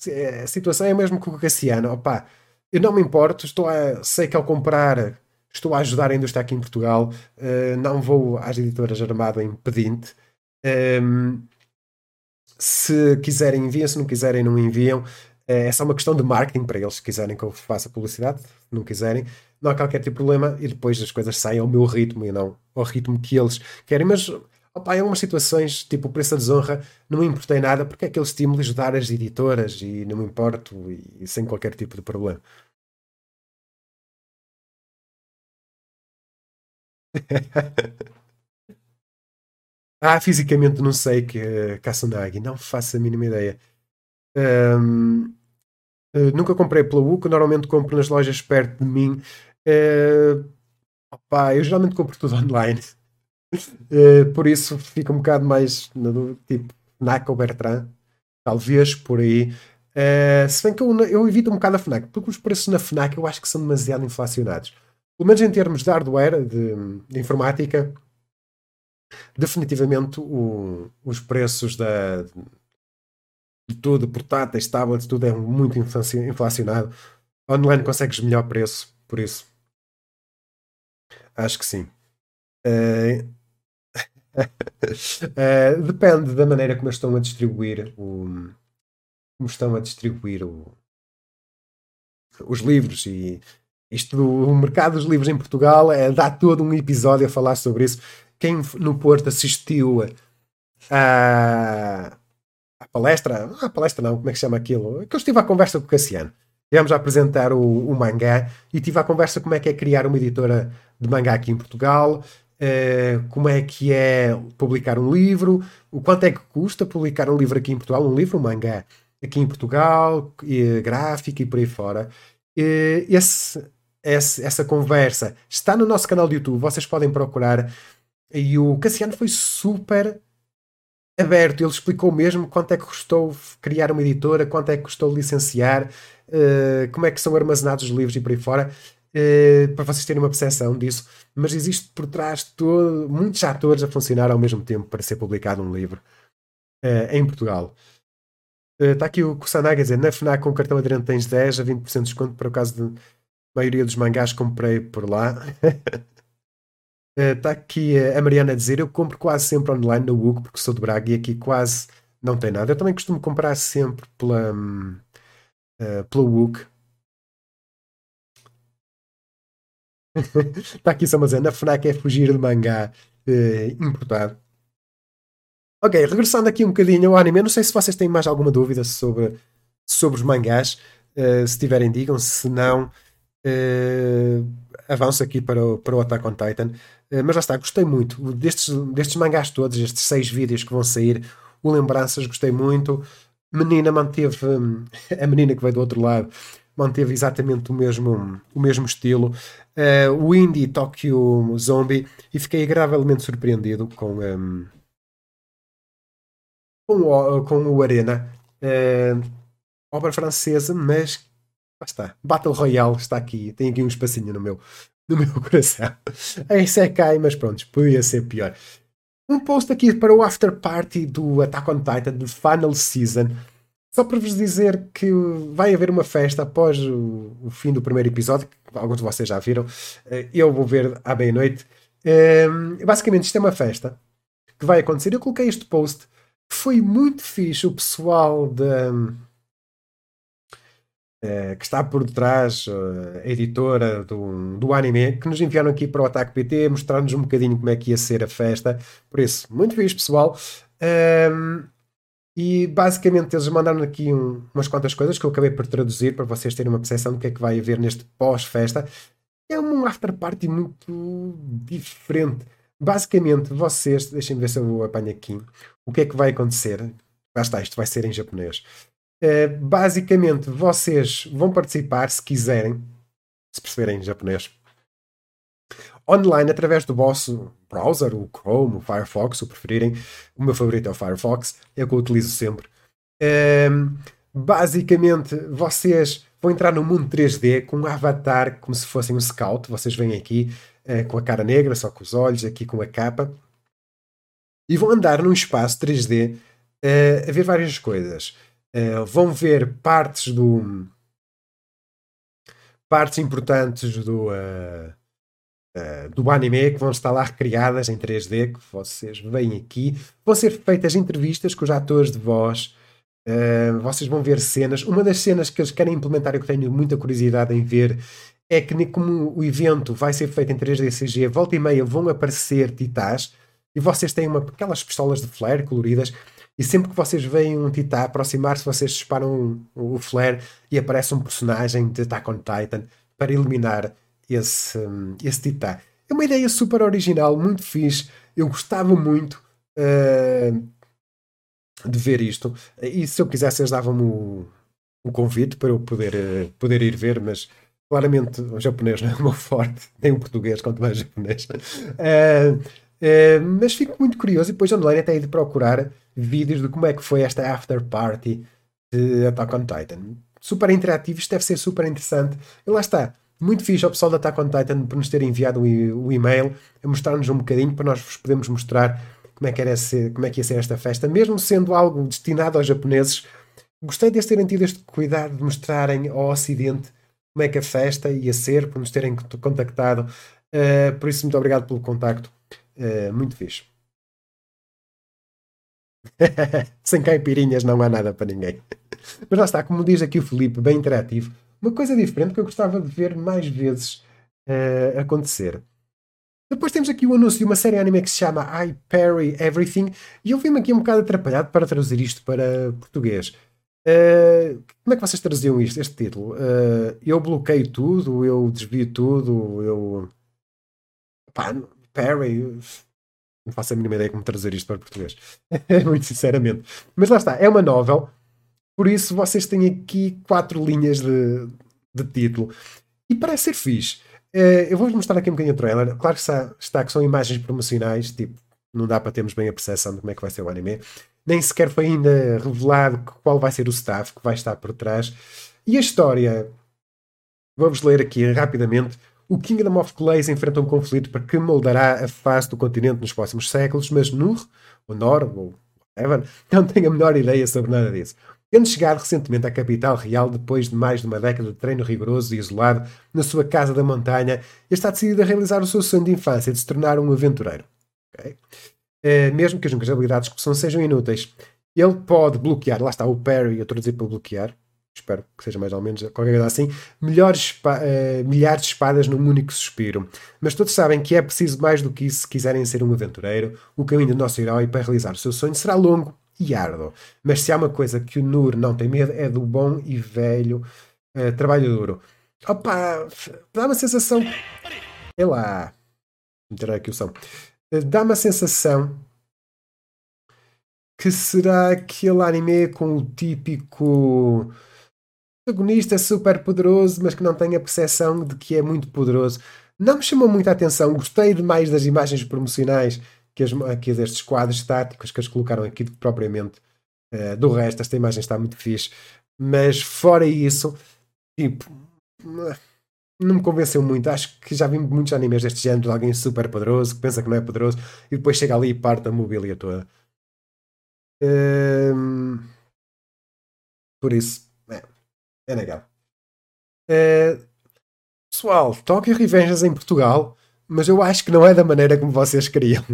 eh, situação é mesmo com o Cassiano. Opa, eu não me importo. Estou a, sei que ao comprar estou a ajudar a indústria aqui em Portugal. Uh, não vou às editoras armado em pedinte. Um, se quiserem, enviam. Se não quiserem, não enviam. É, é só uma questão de marketing para eles, se quiserem que eu faça publicidade, não quiserem, não há qualquer tipo de problema e depois as coisas saem ao meu ritmo e não ao ritmo que eles querem. Mas opa, em algumas situações, tipo o preço da desonra, não me importei nada porque é aquele estímulo de ajudar as editoras e não me importo e, e sem qualquer tipo de problema. ah, fisicamente não sei que uh, Kasunagi, não faço a mínima ideia. Um, uh, nunca comprei pela UC, normalmente compro nas lojas perto de mim. Uh, opa, eu geralmente compro tudo online. Uh, por isso fica um bocado mais no, tipo FNAC ou Bertrand. Talvez por aí. Uh, se bem que eu, eu evito um bocado a FNAC, porque os preços na FNAC eu acho que são demasiado inflacionados. Pelo menos em termos de hardware, de, de informática, definitivamente o, os preços da, de tudo, portáteis, tablets, tudo é muito inflacionado. Online consegues melhor preço, por isso. Acho que sim. Uh, uh, depende da maneira como estão a distribuir o, como estão a distribuir o, os livros e isto do mercado dos livros em Portugal é, dá todo um episódio a falar sobre isso. Quem no Porto assistiu a, a palestra, a palestra não, como é que chama aquilo? Que eu estive à conversa com o Cassiano. Tivemos a apresentar o, o, mangá e tive a conversa como é que é criar uma editora de mangá aqui em Portugal, uh, como é que é publicar um livro, o quanto é que custa publicar um livro aqui em Portugal, um livro, um mangá aqui em Portugal, e, gráfico e por aí fora. Uh, esse, esse, essa conversa está no nosso canal de YouTube, vocês podem procurar. E o Cassiano foi super aberto, ele explicou mesmo quanto é que custou criar uma editora, quanto é que custou licenciar, uh, como é que são armazenados os livros e por aí fora, uh, para vocês terem uma percepção disso. Mas existe por trás todo, muitos atores a funcionar ao mesmo tempo para ser publicado um livro uh, em Portugal. Está aqui o Kusanaga a dizer: na FNAC com o cartão aderente tens 10 a 20% de desconto para o caso de maioria dos mangás comprei por lá. Está aqui a Mariana a dizer: Eu compro quase sempre online no WUG porque sou de Braga e aqui quase não tem nada. Eu também costumo comprar sempre pela, uh, pela WUG. Está aqui só mas na FNAC é fugir de mangá uh, importado. Ok, regressando aqui um bocadinho ao anime, não sei se vocês têm mais alguma dúvida sobre, sobre os mangás. Uh, se tiverem, digam. Se não, uh, avanço aqui para o, para o Attack on Titan. Uh, mas já está, gostei muito destes, destes mangás todos, estes seis vídeos que vão sair. O Lembranças, gostei muito. Menina manteve, hum, a menina que veio do outro lado, manteve exatamente o mesmo, o mesmo estilo. Uh, o Indie Tokyo Zombie, e fiquei agradavelmente surpreendido com, um, com, o, com o Arena. Uh, obra francesa, mas Lá está. Battle Royale está aqui. Tem aqui um espacinho no meu, no meu coração. Esse é cai, mas pronto, podia ser pior. Um post aqui para o after party do Attack on Titan, do Final Season. Só para vos dizer que vai haver uma festa após o, o fim do primeiro episódio, que alguns de vocês já viram. Eh, eu vou ver à meia-noite. Ehm, basicamente, isto é uma festa que vai acontecer. Eu coloquei este post. Foi muito fixe o pessoal da eh, que está por detrás, uh, a editora do, do anime, que nos enviaram aqui para o Ataque PT, mostrar-nos um bocadinho como é que ia ser a festa. Por isso, muito fixe, pessoal. Um, e basicamente eles mandaram aqui um, umas quantas coisas que eu acabei por traduzir para vocês terem uma percepção do que é que vai haver neste pós-festa. É um after party muito diferente. Basicamente, vocês, deixem-me ver se eu apanho aqui, o que é que vai acontecer. Lá está, isto vai ser em japonês. Uh, basicamente, vocês vão participar, se quiserem, se perceberem em japonês, online através do vosso browser, o Chrome, o Firefox, o preferirem. O meu favorito é o Firefox, é o que eu utilizo sempre. Uh, basicamente, vocês vão entrar no mundo 3D com um avatar como se fossem um scout. Vocês vêm aqui uh, com a cara negra, só com os olhos, aqui com a capa, e vão andar num espaço 3D uh, a ver várias coisas. Uh, vão ver partes do partes importantes do uh, uh, do anime que vão estar lá recriadas em 3D que vocês veem aqui. Vão ser feitas entrevistas com os atores de voz. Vocês vão ver cenas. Uma das cenas que eles querem implementar e que tenho muita curiosidade em ver é que como o evento vai ser feito em 3D CG volta e meia vão aparecer titãs e vocês têm uma, aquelas pistolas de flare coloridas e sempre que vocês veem um Titã aproximar-se, vocês disparam o flare e aparece um personagem de Attack on Titan para eliminar esse, hum, esse Titã. É uma ideia super original, muito fixe. Eu gostava muito uh, de ver isto. E se eu quisesse, eles davam-me o, o convite para eu poder, uh, poder ir ver, mas claramente o japonês não é o meu forte, nem o português, quanto mais japonês. Uh, uh, mas fico muito curioso e depois online até de procurar vídeos de como é que foi esta after party de Attack on Titan. Super interativo, isto deve ser super interessante. E lá está, muito fixe ao pessoal da Attack on Titan por nos ter enviado o, o e-mail a mostrar-nos um bocadinho para nós vos podermos mostrar como é, que era ser, como é que ia ser esta festa, mesmo sendo algo destinado aos japoneses. Gostei de terem tido este cuidado de mostrarem ao Ocidente como é que a festa ia ser, por nos terem contactado. Uh, por isso, muito obrigado pelo contacto. Uh, muito fixe. Sem caipirinhas não há nada para ninguém. Mas lá está, como diz aqui o Felipe, bem interativo. Uma coisa diferente que eu gostava de ver mais vezes uh, acontecer. Depois temos aqui o anúncio de uma série anime que se chama I Parry Everything e eu vi-me aqui um bocado atrapalhado para traduzir isto para português. Uh, como é que vocês traziam isto, este título? Uh, eu bloqueio tudo, eu desvio tudo, eu. Pá, Perry. Não faço a mínima ideia como trazer isto para português. Muito sinceramente. Mas lá está, é uma novel, por isso vocês têm aqui quatro linhas de, de título. E parece ser fixe. Uh, eu vou-vos mostrar aqui um bocadinho o trailer. Claro que está, está que são imagens promocionais, tipo, não dá para termos bem a percepção de como é que vai ser o anime nem sequer foi ainda revelado qual vai ser o staff que vai estar por trás. E a história, vamos ler aqui rapidamente. O Kingdom of Clays enfrenta um conflito para que moldará a face do continente nos próximos séculos, mas Nur, ou Nor, ou whatever, não tem a menor ideia sobre nada disso. Tendo chegado recentemente à capital real depois de mais de uma década de treino rigoroso e isolado na sua casa da montanha, está decidido a realizar o seu sonho de infância de se tornar um aventureiro. Okay? uh, mesmo que as habilidades que são sejam inúteis. Ele pode bloquear, lá está o parry, eu estou a dizer para bloquear, espero que seja mais ou menos qualquer coisa assim, melhores uh, milhares de espadas num único suspiro. Mas todos sabem que é preciso mais do que isso se quiserem ser um aventureiro. O caminho do nosso herói para realizar o seu sonho será longo e árduo. Mas se há uma coisa que o Nur não tem medo é do bom e velho uh, trabalho duro. Opa, dá uma sensação. Sei lá. Vou aqui o som dá-me a sensação que será aquele anime com o típico protagonista super poderoso, mas que não tem a percepção de que é muito poderoso. Não me chamou muita atenção, gostei demais das imagens promocionais que, as, que destes quadros estáticos que eles colocaram aqui propriamente. Uh, do resto, esta imagem está muito fixe. Mas fora isso, tipo não me convenceu muito. Acho que já vi muitos animes deste género de alguém super poderoso que pensa que não é poderoso e depois chega ali e parte a mobília toda. Um, por isso, é, legal. É, pessoal, Tokyo Revengers em Portugal, mas eu acho que não é da maneira como vocês queriam.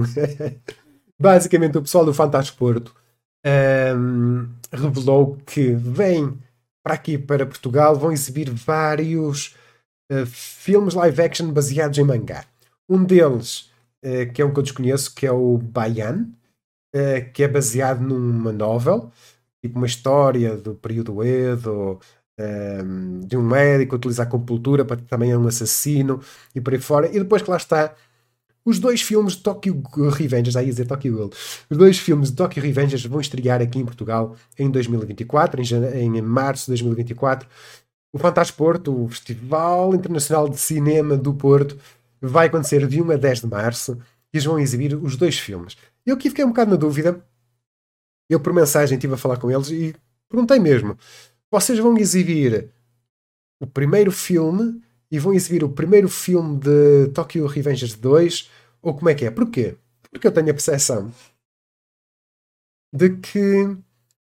Basicamente, o pessoal do Fantasporto um, revelou que vem para aqui, para Portugal, vão exibir vários uh, filmes live action baseados em mangá. Um deles, uh, que é um que eu desconheço, que é o Bayan, uh, que é baseado numa novel, tipo uma história do período Edo, um, de um médico utilizar compultura para também é um assassino e por aí fora. E depois que lá está, os dois filmes de Tokyo Revengers, aí dizer Tokyo Ghoul, os dois filmes de Tokyo Revengers vão estrear aqui em Portugal em 2024, em, em março de 2024 o Fantasporto, o Festival Internacional de Cinema do Porto, vai acontecer de 1 a 10 de março e eles vão exibir os dois filmes. Eu aqui fiquei um bocado na dúvida. Eu, por mensagem, estive a falar com eles e perguntei mesmo: vocês vão exibir o primeiro filme e vão exibir o primeiro filme de Tokyo Revengers 2 ou como é que é? Porquê? Porque eu tenho a percepção de que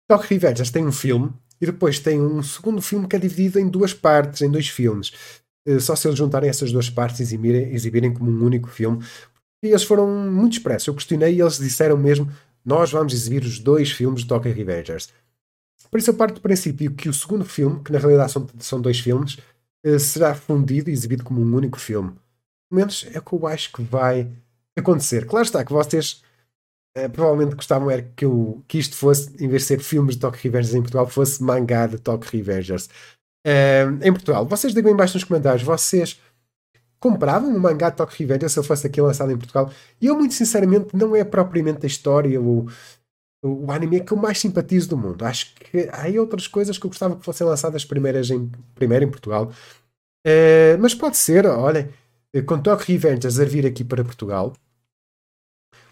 Tokyo Revengers tem um filme e depois tem um segundo filme que é dividido em duas partes, em dois filmes. Eh, só se eles juntarem essas duas partes e exibirem, exibirem como um único filme. E eles foram muito expressos. Eu questionei e eles disseram mesmo: Nós vamos exibir os dois filmes de Tokyo Revengers. Por isso eu parto do princípio que o segundo filme, que na realidade são, são dois filmes, eh, será fundido e exibido como um único filme. Pelo menos é o que eu acho que vai acontecer. Claro está que vocês Uh, provavelmente gostavam era que, eu, que isto fosse, em vez de ser filmes de Tokyo Revengers em Portugal, fosse mangá de Tokyo Revengers uh, em Portugal. Vocês digam embaixo nos comentários, vocês compravam um mangá de Tokyo Revengers se ele fosse aqui lançado em Portugal? E eu, muito sinceramente, não é propriamente a história ou o anime que eu mais simpatizo do mundo. Acho que há outras coisas que eu gostava que fossem lançadas primeiras em, primeiro em Portugal. Uh, mas pode ser, olhem, com Tokyo Revengers a vir aqui para Portugal,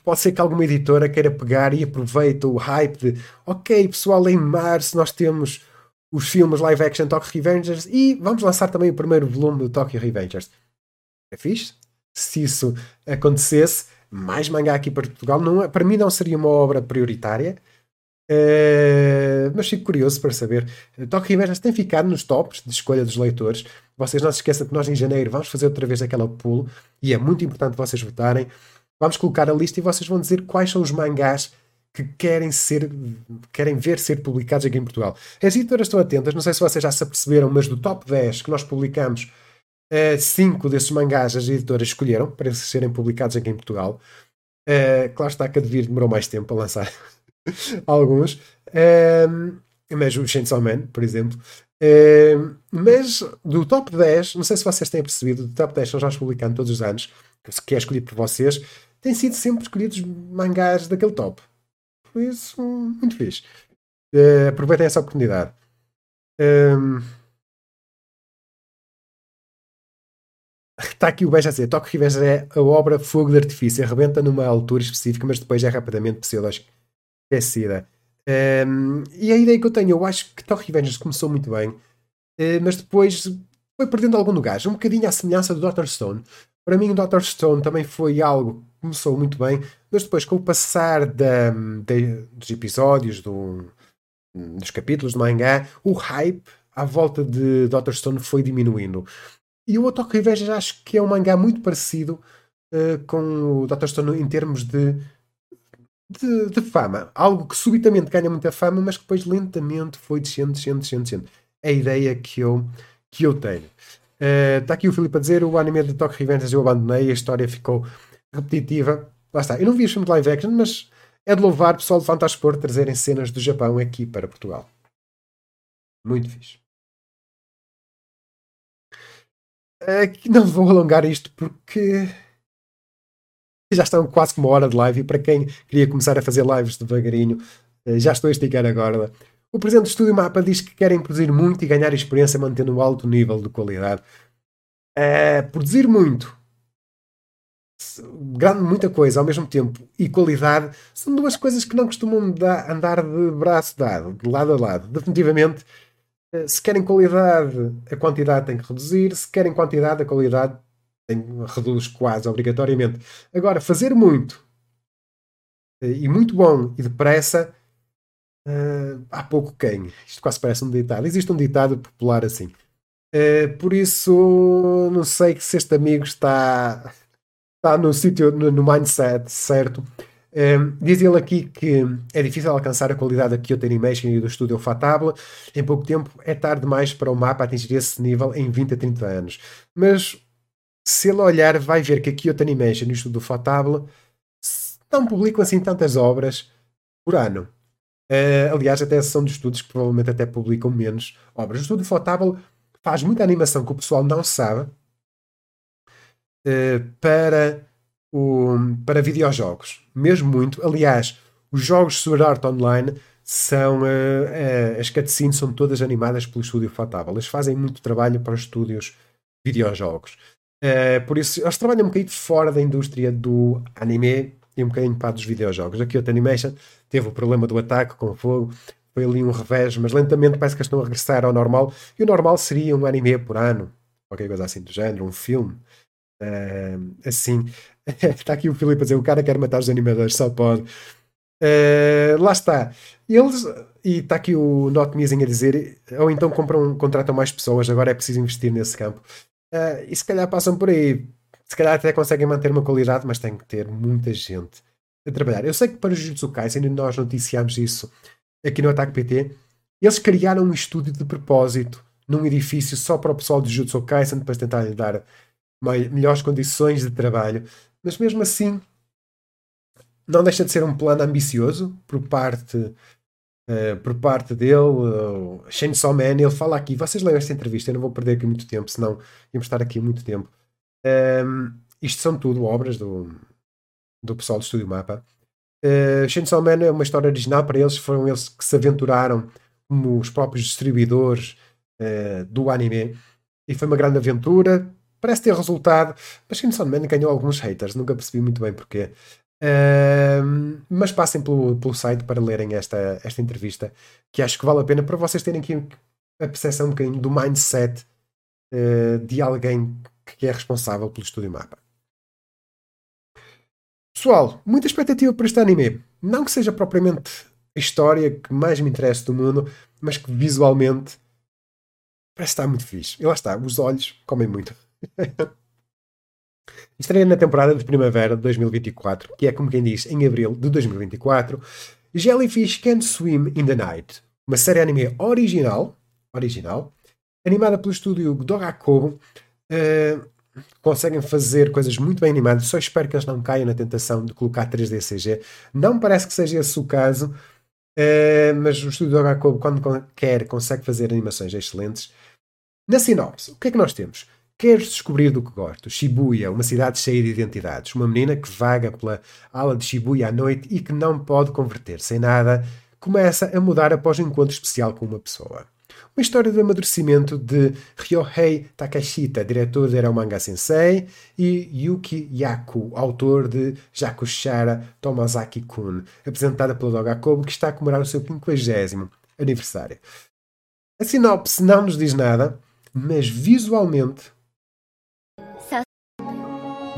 pode ser que alguma editora queira pegar e aproveita o hype de ok, pessoal, em março nós temos os filmes live action Tokyo Revengers e vamos lançar também o primeiro volume do Tokyo Revengers. É fixe? Se isso acontecesse, mais mangá aqui para Portugal, não, é, para mim não seria uma obra prioritária. Uh, mas fico curioso para saber. Tokyo Revengers tem ficado nos tops de escolha dos leitores. Vocês não se esqueçam que nós em janeiro vamos fazer outra vez aquela pulo e é muito importante vocês votarem. Vamos colocar a lista e vocês vão dizer quais são os mangás que querem ser querem ver ser publicados aqui em Portugal. As editoras estão atentas, não sei se vocês já se aperceberam, mas do top 10 que nós publicamos, 5 uh, desses mangás as editoras escolheram para serem publicados aqui em Portugal. Uh, claro está que a Devir demorou mais tempo a lançar alguns, uh, mas o Chainsaw Man, por exemplo. Uh, mas do top 10, não sei se vocês têm percebido, do top 10 que nós vamos publicando todos os anos, que é escolhido por vocês, têm sido sempre escolhidos mangás daquele top. Por isso, muito fixe. Uh, aproveitem essa oportunidade. Um... Está aqui o Beja a dizer: Toque Revenge é a obra Fogo de Artifício, arrebenta numa altura específica, mas depois é rapidamente pseudo esquecida. Um, e a ideia que eu tenho, eu acho que Toque Revenge começou muito bem, uh, mas depois foi perdendo algum gás, um bocadinho à semelhança do Dr. Stone. Para mim, o Dr. Stone também foi algo que começou muito bem, mas depois, com o passar da, dos episódios, do, dos capítulos do mangá, o hype à volta de Dr. Stone foi diminuindo. E o Otoko Revenge acho que é um mangá muito parecido uh, com o Dr. Stone em termos de, de, de, fama. Algo que subitamente ganha muita fama, mas que depois lentamente foi descendo, descendo, descendo, descendo. É a ideia que eu, que eu tenho. Está uh, aqui o Filipe a dizer: o anime de Tokyo Revengers eu abandonei, a história ficou repetitiva. Lá está. Eu não vi os filmes de live action, mas é de louvar o pessoal de Fantasport trazerem cenas do Japão aqui para Portugal. Muito fixe. Uh, não vou alongar isto porque já estão quase com uma hora de live e para quem queria começar a fazer lives devagarinho, uh, já estou a esticar agora. O presidente do Estúdio Mapa diz que querem produzir muito e ganhar experiência mantendo um alto nível de qualidade. É, produzir muito, grande, muita coisa ao mesmo tempo e qualidade são duas coisas que não costumam andar de braço dado, de lado a lado. Definitivamente, eh, se querem qualidade, a quantidade tem que reduzir, se querem quantidade, a qualidade tem, reduz quase obrigatoriamente. Agora, fazer muito eh, e muito bom e depressa Uh, há pouco quem. Isto quase parece um ditado. Existe um ditado popular assim. Uh, por isso, não sei se este amigo está, está no sítio, no, no, mindset certo. Uh, diz ele aqui que é difícil alcançar a qualidade da Kyoto Animation e do estúdio Fatable. Em pouco tempo é tarde demais para o mapa atingir esse nível em 20 a 30 anos. Mas se ele olhar, vai ver que a Kyoto Animation e o estúdio Fatable não publicam assim tantas obras por ano. Uh, aliás, até são de estudos que provavelmente até publicam menos obras. O estúdio Flotable faz muita animação que o pessoal não sabe uh, para, o, para videojogos. Mesmo muito. Aliás, os jogos Sword Art Online são uh, as cutscenes são todas animadas pelo estúdio Flotable. Eles fazem muito trabalho para os estúdios videojogos. por isso, eles trabalham um bocadinho fora da indústria do anime e um bocadinho para dos videojogos. A Kyoto Animation teve o problema do ataque com fogo, foi ali um revés, mas lentamente parece que estão a regressar ao normal. E o normal seria um anime por ano, qualquer coisa assim do género, um filme. Uh, assim, está aqui o Filipe a dizer: o cara quer matar os animadores, só pode. Uh, lá está. Eles, e está aqui o Not Missing a dizer, ou então compram, contratam mais pessoas, agora é preciso investir nesse campo. Uh, e se calhar passam por aí se calhar até conseguem manter uma qualidade, mas tem que ter muita gente a trabalhar. Eu sei que para o Jujutsu Kaisen, nós noticiámos isso aqui no Ataque PT, eles criaram um estúdio de propósito num edifício só para o pessoal de Jujutsu Kaisen, depois tentarem dar melhores condições de trabalho. Mas mesmo assim, não deixa de ser um plano ambicioso por parte, uh, por parte dele. Uh, Chainsaw Man, ele fala aqui, vocês leem esta entrevista, eu não vou perder aqui muito tempo, senão íamos estar aqui muito tempo. Um, isto são tudo obras do, do pessoal do Estúdio Mapa. Uh, Chainsaw Man é uma história original para eles, foram eles que se aventuraram como os próprios distribuidores uh, do anime. e foi uma grande aventura. Parece ter resultado, mas Chainsaw Man ganhou alguns haters, nunca percebi muito bem porquê. Uh, mas passem pelo, pelo site para lerem esta, esta entrevista, que acho que vale a pena para vocês terem aqui a percepção um bocadinho do mindset uh, de alguém que é responsável pelo estúdio mapa. Pessoal, muita expectativa para este anime. Não que seja propriamente a história que mais me interessa do mundo, mas que visualmente parece estar muito fixe. E lá está, os olhos comem muito. Estreia na temporada de primavera de 2024, que é como quem diz, em abril de 2024, Jellyfish Can't Swim in the Night, uma série anime original, original animada pelo estúdio Dogakobo. Uh, conseguem fazer coisas muito bem animadas, só espero que eles não caiam na tentação de colocar 3D CG. Não parece que seja esse o caso, uh, mas o estúdio Dogakobo, quando quer, consegue fazer animações excelentes. Na sinopse, o que é que nós temos? Queres descobrir do que gosto? Shibuya, uma cidade cheia de identidades. Uma menina que vaga pela ala de Shibuya à noite e que não pode converter-se em nada, começa a mudar após um encontro especial com uma pessoa. Uma história de amadurecimento de Ryohei Takashita, diretor de Era Manga Sensei, e Yuki Yaku, autor de Jakushara Tomazaki-kun, apresentada pelo Dogakobo, que está a comemorar o seu 50 aniversário. A sinopse não nos diz nada, mas visualmente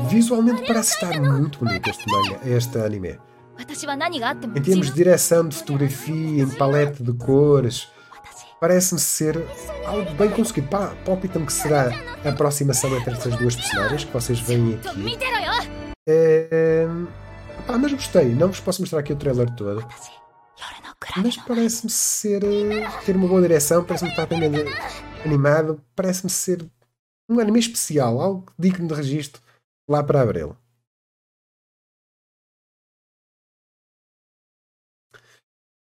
Visualmente parece estar muito bonito este anime. Em termos de direção de fotografia, em paleta de cores, parece-me ser algo bem conseguido. Pá, palpitam que será a aproximação entre estas duas personagens que vocês veem aqui. É, pá, mas gostei, não vos posso mostrar aqui o trailer todo. Mas parece-me ser. ter uma boa direção, parece-me estar bem animado, parece-me ser um anime especial, algo digno de registro lá para abril.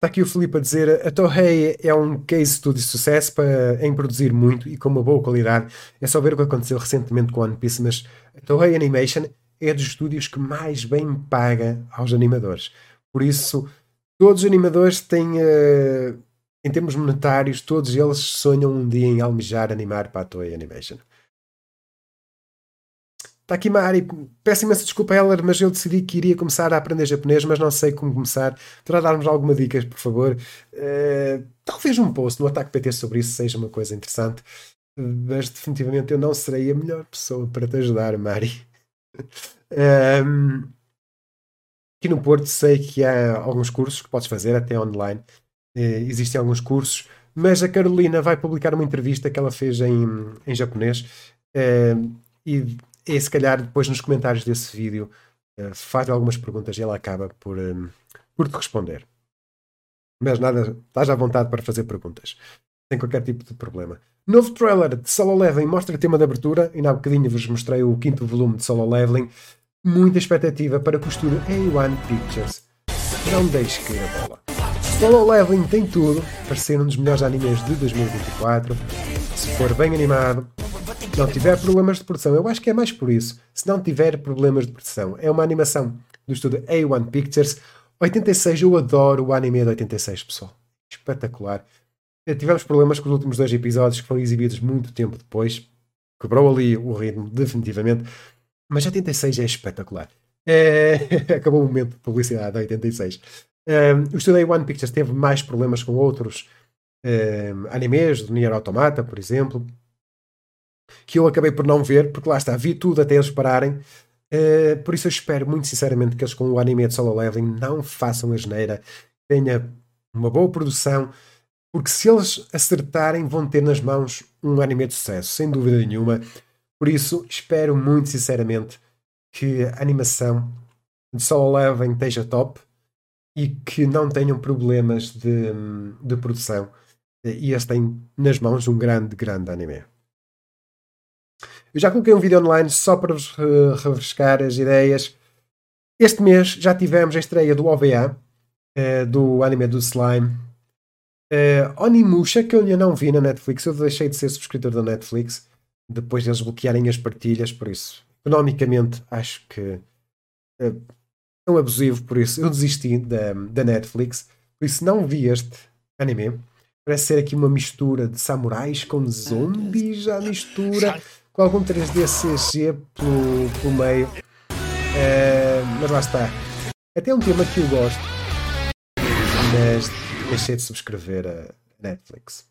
Está aqui o Filipe a dizer: a Tohei é um case study de sucesso para, em produzir muito e com uma boa qualidade. É só ver o que aconteceu recentemente com One Piece, mas a Tohei Animation é dos estúdios que mais bem paga aos animadores. Por isso, todos os animadores têm, uh, em termos monetários, todos eles sonham um dia em almejar animar para a Toei Animation. Está aqui Mari, peço imensa desculpa Heller, mas eu decidi que iria começar a aprender japonês, mas não sei como começar. Terá dar-nos alguma dica, por favor? Uh, talvez um post no Ataque PT sobre isso seja uma coisa interessante, mas definitivamente eu não serei a melhor pessoa para te ajudar, Mari. um, aqui no Porto sei que há alguns cursos que podes fazer, até online. Uh, existem alguns cursos, mas a Carolina vai publicar uma entrevista que ela fez em, em japonês. Uh, e e se calhar depois nos comentários desse vídeo uh, faz algumas perguntas e ela acaba por, um, por te responder. Mas nada, estás à vontade para fazer perguntas, sem qualquer tipo de problema. Novo trailer de Solo Leveling mostra tema de abertura, e há bocadinho vos mostrei o quinto volume de Solo Leveling. Muita expectativa para o estúdio A1 Pictures não deixe cair a bola. Solo Leveling tem tudo para ser um dos melhores animes de 2024. Se for bem animado, não tiver problemas de produção, eu acho que é mais por isso. Se não tiver problemas de produção, é uma animação do estúdio A1 Pictures. 86, eu adoro o anime de 86, pessoal. Espetacular. Eh, tivemos problemas com os últimos dois episódios que foram exibidos muito tempo depois. Quebrou ali o ritmo, definitivamente. Mas 86 é espetacular. É... Acabou o momento de publicidade de 86. Um, o estúdio A1 Pictures teve mais problemas com outros um, ehm, animes, do Nier Automata, por exemplo que eu acabei por não ver, porque lá está, vi tudo até eles pararem. Uh, por isso eu espero muito sinceramente que eles com o anime de solo leveling não façam a geneira, tenha uma boa produção, porque se eles acertarem vão ter nas mãos um anime de sucesso, sem dúvida nenhuma. Por isso espero muito sinceramente que a animação de solo leveling esteja top e que não tenham problemas de, de produção e eles têm nas mãos um grande, grande anime. Eu já coloquei um vídeo online só para vos uh, refrescar as ideias. Este mês já tivemos a estreia do OVA, eh, do anime do Slime. Uh, Onimusha, que eu ainda não vi na Netflix. Eu deixei de ser subscritor da Netflix depois de eles bloquearem as partilhas, por isso, economicamente, acho que é um abusivo, por isso eu desisti da, da Netflix. Por isso, não vi este anime. Parece ser aqui uma mistura de samurais com zombies, já mistura, com algum 3D CG pelo, pelo meio. É, mas lá está. Até é um tema que eu gosto, mas deixei de subscrever a Netflix.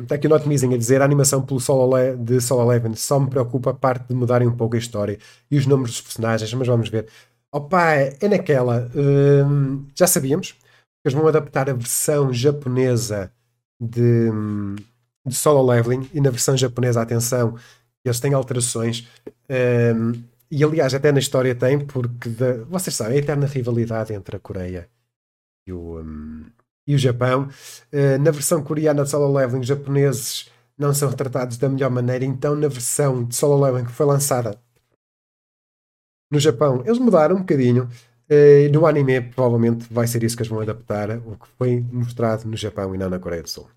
Está aqui o Not Missing a dizer a animação pelo Solo de Solo Eleven só me preocupa a parte de mudarem um pouco a história e os nomes dos personagens, mas vamos ver. Opa, é naquela. Hum, já sabíamos que eles vão adaptar a versão japonesa de, de Solo Leveling e na versão japonesa, atenção, eles têm alterações. Um, e aliás, até na história tem, porque de, vocês sabem, a eterna rivalidade entre a Coreia e o, um, e o Japão. Uh, na versão coreana de Solo Leveling, os japoneses não são retratados da melhor maneira, então na versão de Solo Leveling que foi lançada no Japão, eles mudaram um bocadinho. Uh, no anime, provavelmente vai ser isso que eles vão adaptar, o que foi mostrado no Japão e não na Coreia do Sul.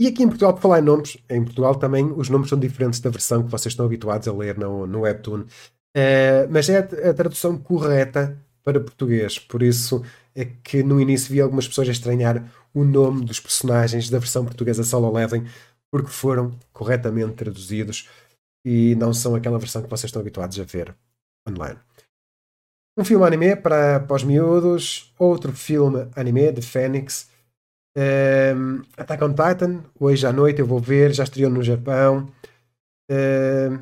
E aqui em Portugal, por falar em nomes, em Portugal também os nomes são diferentes da versão que vocês estão habituados a ler no, no Webtoon. Uh, mas é a, a, tradução correta para português. Por isso é que no início vi algumas pessoas a estranhar o nome dos personagens da versão portuguesa Solo Leveling, porque foram corretamente traduzidos e não são aquela versão que vocês estão habituados a ver online. Um filme anime para, para os miúdos, outro filme anime de Fênix. Um, Attack on Titan, hoje à noite eu vou ver, já estreou no Japão. Um,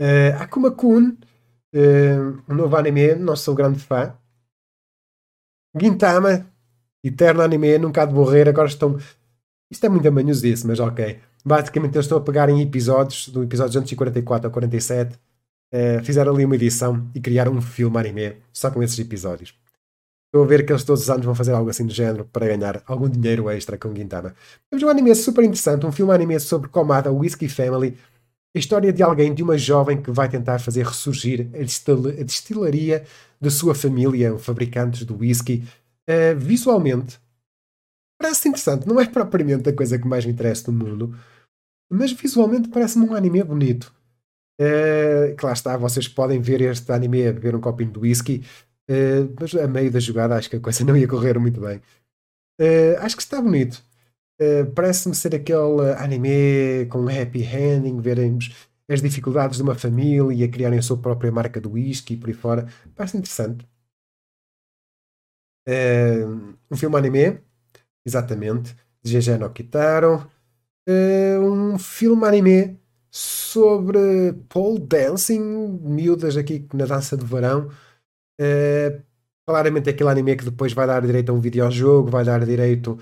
uh, Akuma Kun, uh, um novo anime, não sou grande fã. Gintama, eterno anime, nunca há de morrer, agora estão isto é muito amanhosice, mas ok. Basicamente, eles estão a pegar em episódios, do episódio 244 ao 47, eh, fizeram ali uma edição e criaram um filme anime só com esses episódios. Estou a ver que eles todos os anos vão fazer algo assim do género para ganhar algum dinheiro extra com Gintama. Temos um anime super interessante, um filme anime sobre Komada Whiskey Family, a história de alguém, de uma jovem que vai tentar fazer ressurgir a, destil a destilaria da sua família, fabricantes do whisky. Uh, visualmente, parece interessante. Não é propriamente a coisa que mais me interessa no mundo, mas visualmente parece-me um anime bonito. Uh, está, vocês podem ver este anime a beber um copinho de whisky, uh, mas a meio da jogada acho que a coisa não ia correr muito bem. Uh, acho que está bonito. Parece-me ser aquele anime com happy ending, veremos as dificuldades de uma família, criarem a sua própria marca de whisky e por aí fora. Parece interessante. um filme anime exatamente, de GG no Kitaro. Um filme anime sobre pole dancing, miúdas aqui na dança de verão. Uh, claramente aquele anime que depois vai dar direito a um videojogo, vai dar direito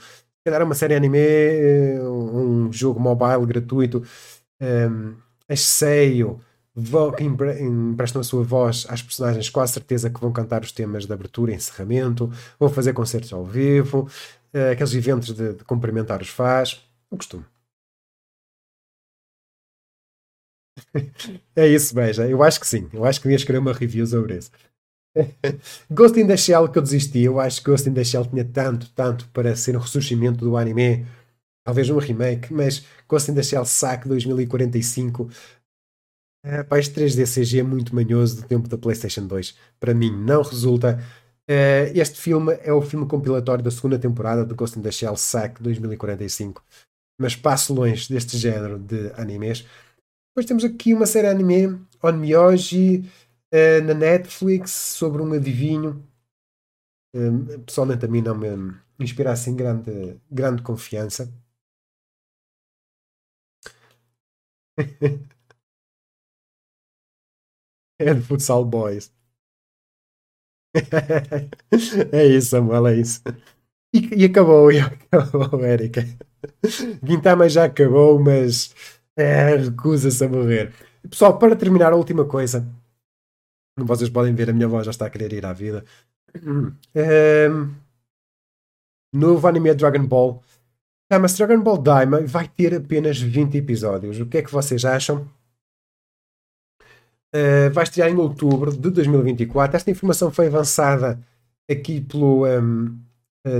a uma série anime, eh, um jogo mobile gratuito. Um, seio que emprestam a sua voz às personagens, com a certeza que vão cantar os temas de abertura e encerramento, vão fazer concertos ao vivo, uh, aqueles eventos de, de, cumprimentar os fãs, o costume. é isso, beija. Eu acho que sim. Eu acho que devia escrever uma review sobre isso. Ghost in the Shell que eu desisti. Eu acho que Ghost in the Shell tinha tanto, tanto para ser um ressurgimento do anime. Talvez um remake, mas Ghost in the Shell SAC 2045. É, pá, este 3D CG é muito manhoso do tempo da PlayStation 2. Para mim, não resulta. Uh, este filme é o filme compilatório da segunda temporada de Ghost in the Shell SAC 2045. Mas passo longe deste género de animes. Depois temos aqui uma série anime, Onmyoji, uh, na Netflix, sobre um adivinho. Uh, pessoalmente a mim não me inspira assim grande, grande confiança. é de Futsal Boys. é isso, Samuel, é isso. E, e acabou, e acabou, Érica. Guintama já acabou, mas é, recusa-se a morrer. Pessoal, para terminar, a última coisa. Vocês podem ver, a minha voz já está a querer ir à vida. É, novo anime Dragon Ball. Chama-se Dragon Ball Daima e vai ter apenas 20 episódios. O que é que vocês acham? Uh, vai estrear em outubro de 2024. Esta informação foi avançada aqui pelo um, uh, eh,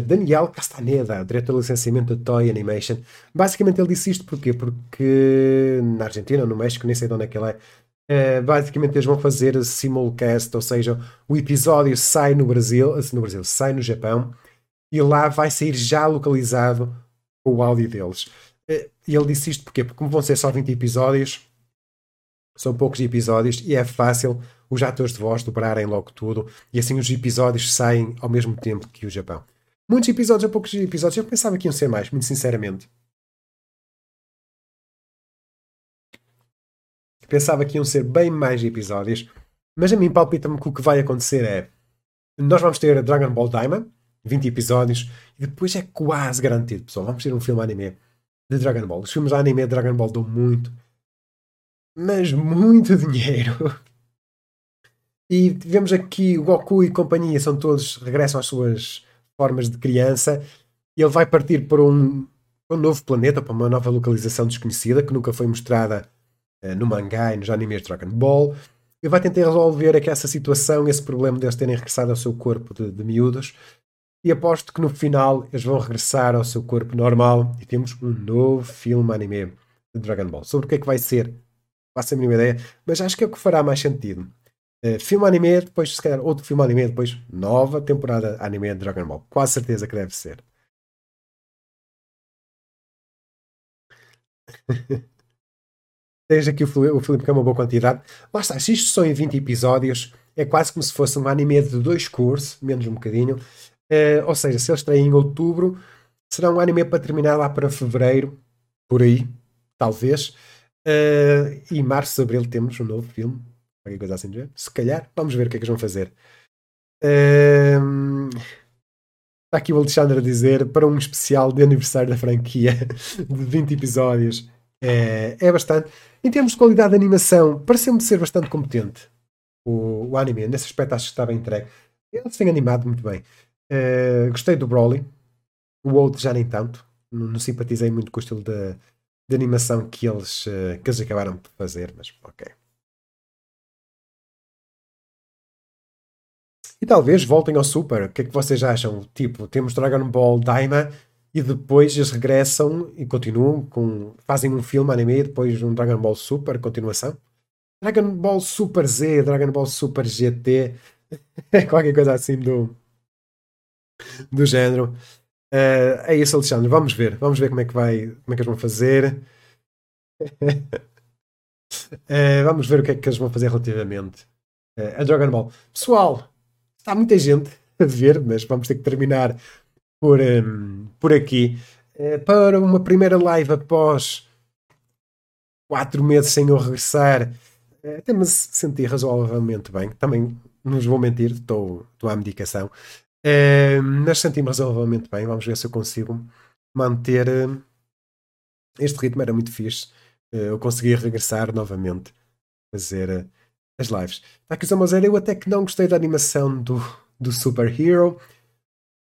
Daniel Castaneda, diretor de licenciamento da Toy Animation. Basicamente ele disse isto porquê? porque na Argentina ou no México, nem sei de onde é que ele é, Uh, basicamente eles vão fazer simulcast, ou seja, o episódio sai no Brasil, no Brasil, sai no Japão e lá vai sair já localizado o áudio deles. Uh, e ele disse isto porque, porque como vão ser só 20 episódios, são poucos episódios e é fácil os atores de voz dobrarem logo tudo e assim os episódios saem ao mesmo tempo que o Japão. Muitos episódios ou poucos episódios, eu pensava que iam ser mais, muito sinceramente. Pensava que iam ser bem mais episódios, mas a mim palpita-me que o que vai acontecer é nós vamos ter Dragon Ball Daima, 20 episódios, e depois é quase garantido, pessoal, vamos ter um filme anime de Dragon Ball. Os filmes de anime de Dragon Ball dão muito, mas muito dinheiro. E vemos aqui o Goku e companhia são todos, regressam às suas formas de criança e ele vai partir para um, um novo planeta, para uma nova localização desconhecida que nunca foi mostrada uh, no mangá e nos animes de Dragon Ball. E vai tentar resolver essa situação, esse problema de eles terem regressado ao seu corpo de, de miúdos. E aposto que no final eles vão regressar ao seu corpo normal e temos um novo filme anime de Dragon Ball. Sobre o que é que vai ser, faço a mínima ideia, mas acho que é o que fará mais sentido. Uh, filme anime, depois se calhar outro filme anime, depois nova temporada anime de Dragon Ball. Quase certeza que deve ser. Tens aqui o o Filipe que é uma boa quantidade. Lá está, se isto são em 20 episódios, é quase como se fosse um anime de dois cursos, menos um bocadinho. Uh, ou seja, se eles traem em outubro, será um anime para terminar lá para fevereiro, por aí, talvez. Uh, e março, abril temos um novo filme, qualquer coisa assim Se calhar, vamos ver o que é que eles vão fazer. Uh, está aqui o Alexandre a dizer para um especial de aniversário da franquia de 20 episódios. É, é bastante. Em termos de qualidade de animação, pareceu-me ser bastante competente o, o anime. Nesse aspecto, acho que estava entregue. Eles têm animado muito bem. Uh, gostei do Broly. O outro já nem tanto. Não, não simpatizei muito com o estilo de, de animação que eles, uh, que eles acabaram de fazer, mas ok. E talvez voltem ao Super. O que é que vocês acham? Tipo, temos Dragon Ball Daima e depois eles regressam e continuam com. fazem um filme anime e depois um Dragon Ball Super, continuação. Dragon Ball Super Z, Dragon Ball Super GT, qualquer coisa assim do, do género. Uh, é isso, Alexandre. Vamos ver. Vamos ver como é que vai, como é que eles vão fazer. uh, vamos ver o que é que eles vão fazer relativamente uh, a Dragon Ball. Pessoal, Está muita gente a ver, mas vamos ter que terminar por, um, por aqui. Uh, para uma primeira live após quatro meses sem eu regressar, uh, até me senti razoavelmente bem. Também não vos vou mentir, estou, estou à medicação. Uh, mas senti-me razoavelmente bem. Vamos ver se eu consigo manter uh, este ritmo. Era muito fixe. Eu consegui regressar novamente, fazer as lives. Está aqui o Samuel eu até que não gostei da animação do, do Super Hero.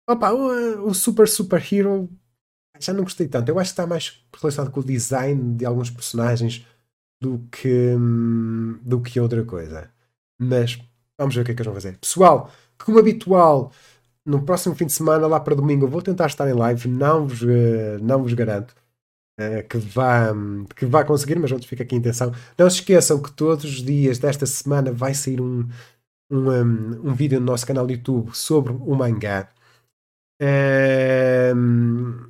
Opa, o, o Super Super Hero já não gostei tanto. Eu acho que está mais relacionado com o design de alguns personagens do que, do que outra coisa. Mas vamos ver o que é que eles vão fazer. Pessoal, como habitual, no próximo fim de semana, lá para domingo, vou tentar estar em live. Não vos, eh, não vos garanto uh, que, vá, que vá conseguir, mas onde fica aqui a intenção. Não se esqueçam que todos os dias desta semana vai sair um, um, um, vídeo no nosso canal do YouTube sobre o mangá. Um,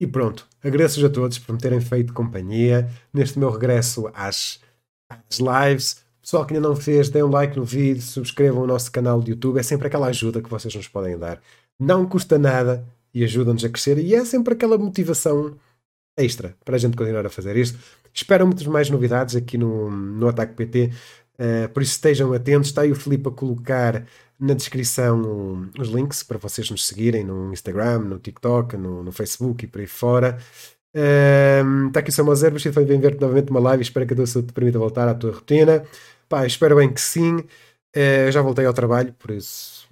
e pronto, agradeço-vos a todos por me terem feito companhia neste meu regresso às, às lives. Pessoal que ainda não fez, deem um like no vídeo, subscrevam o nosso canal do YouTube, é sempre aquela ajuda que vocês nos podem dar. Não custa nada e ajuda-nos a crescer, e é sempre aquela motivação extra para a gente continuar a fazer isto. Espero muitas mais novidades aqui no, no Ataque PT, uh, eh, por isso estejam atentos. Está aí o Filipe a colocar na descrição os links para vocês nos seguirem no Instagram, no TikTok, no, no Facebook e por aí fora. Uh, está aqui o Samuel Zero, foi bem ver-te novamente uma live. Espero que a tua saúde te permita voltar à tua rotina. Pá, espero bem que sim. Uh, já voltei ao trabalho, por isso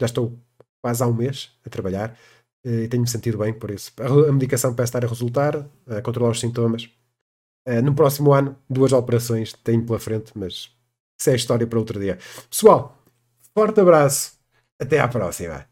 já estou quase há um mês a trabalhar. Eh, e tenho-me sentido bem por isso. A medicação parece estar a resultar, a controlar os sintomas. Eh, no próximo ano, duas operações tenho pela frente, mas isso é história para outro dia. Pessoal, forte abraço, até à próxima.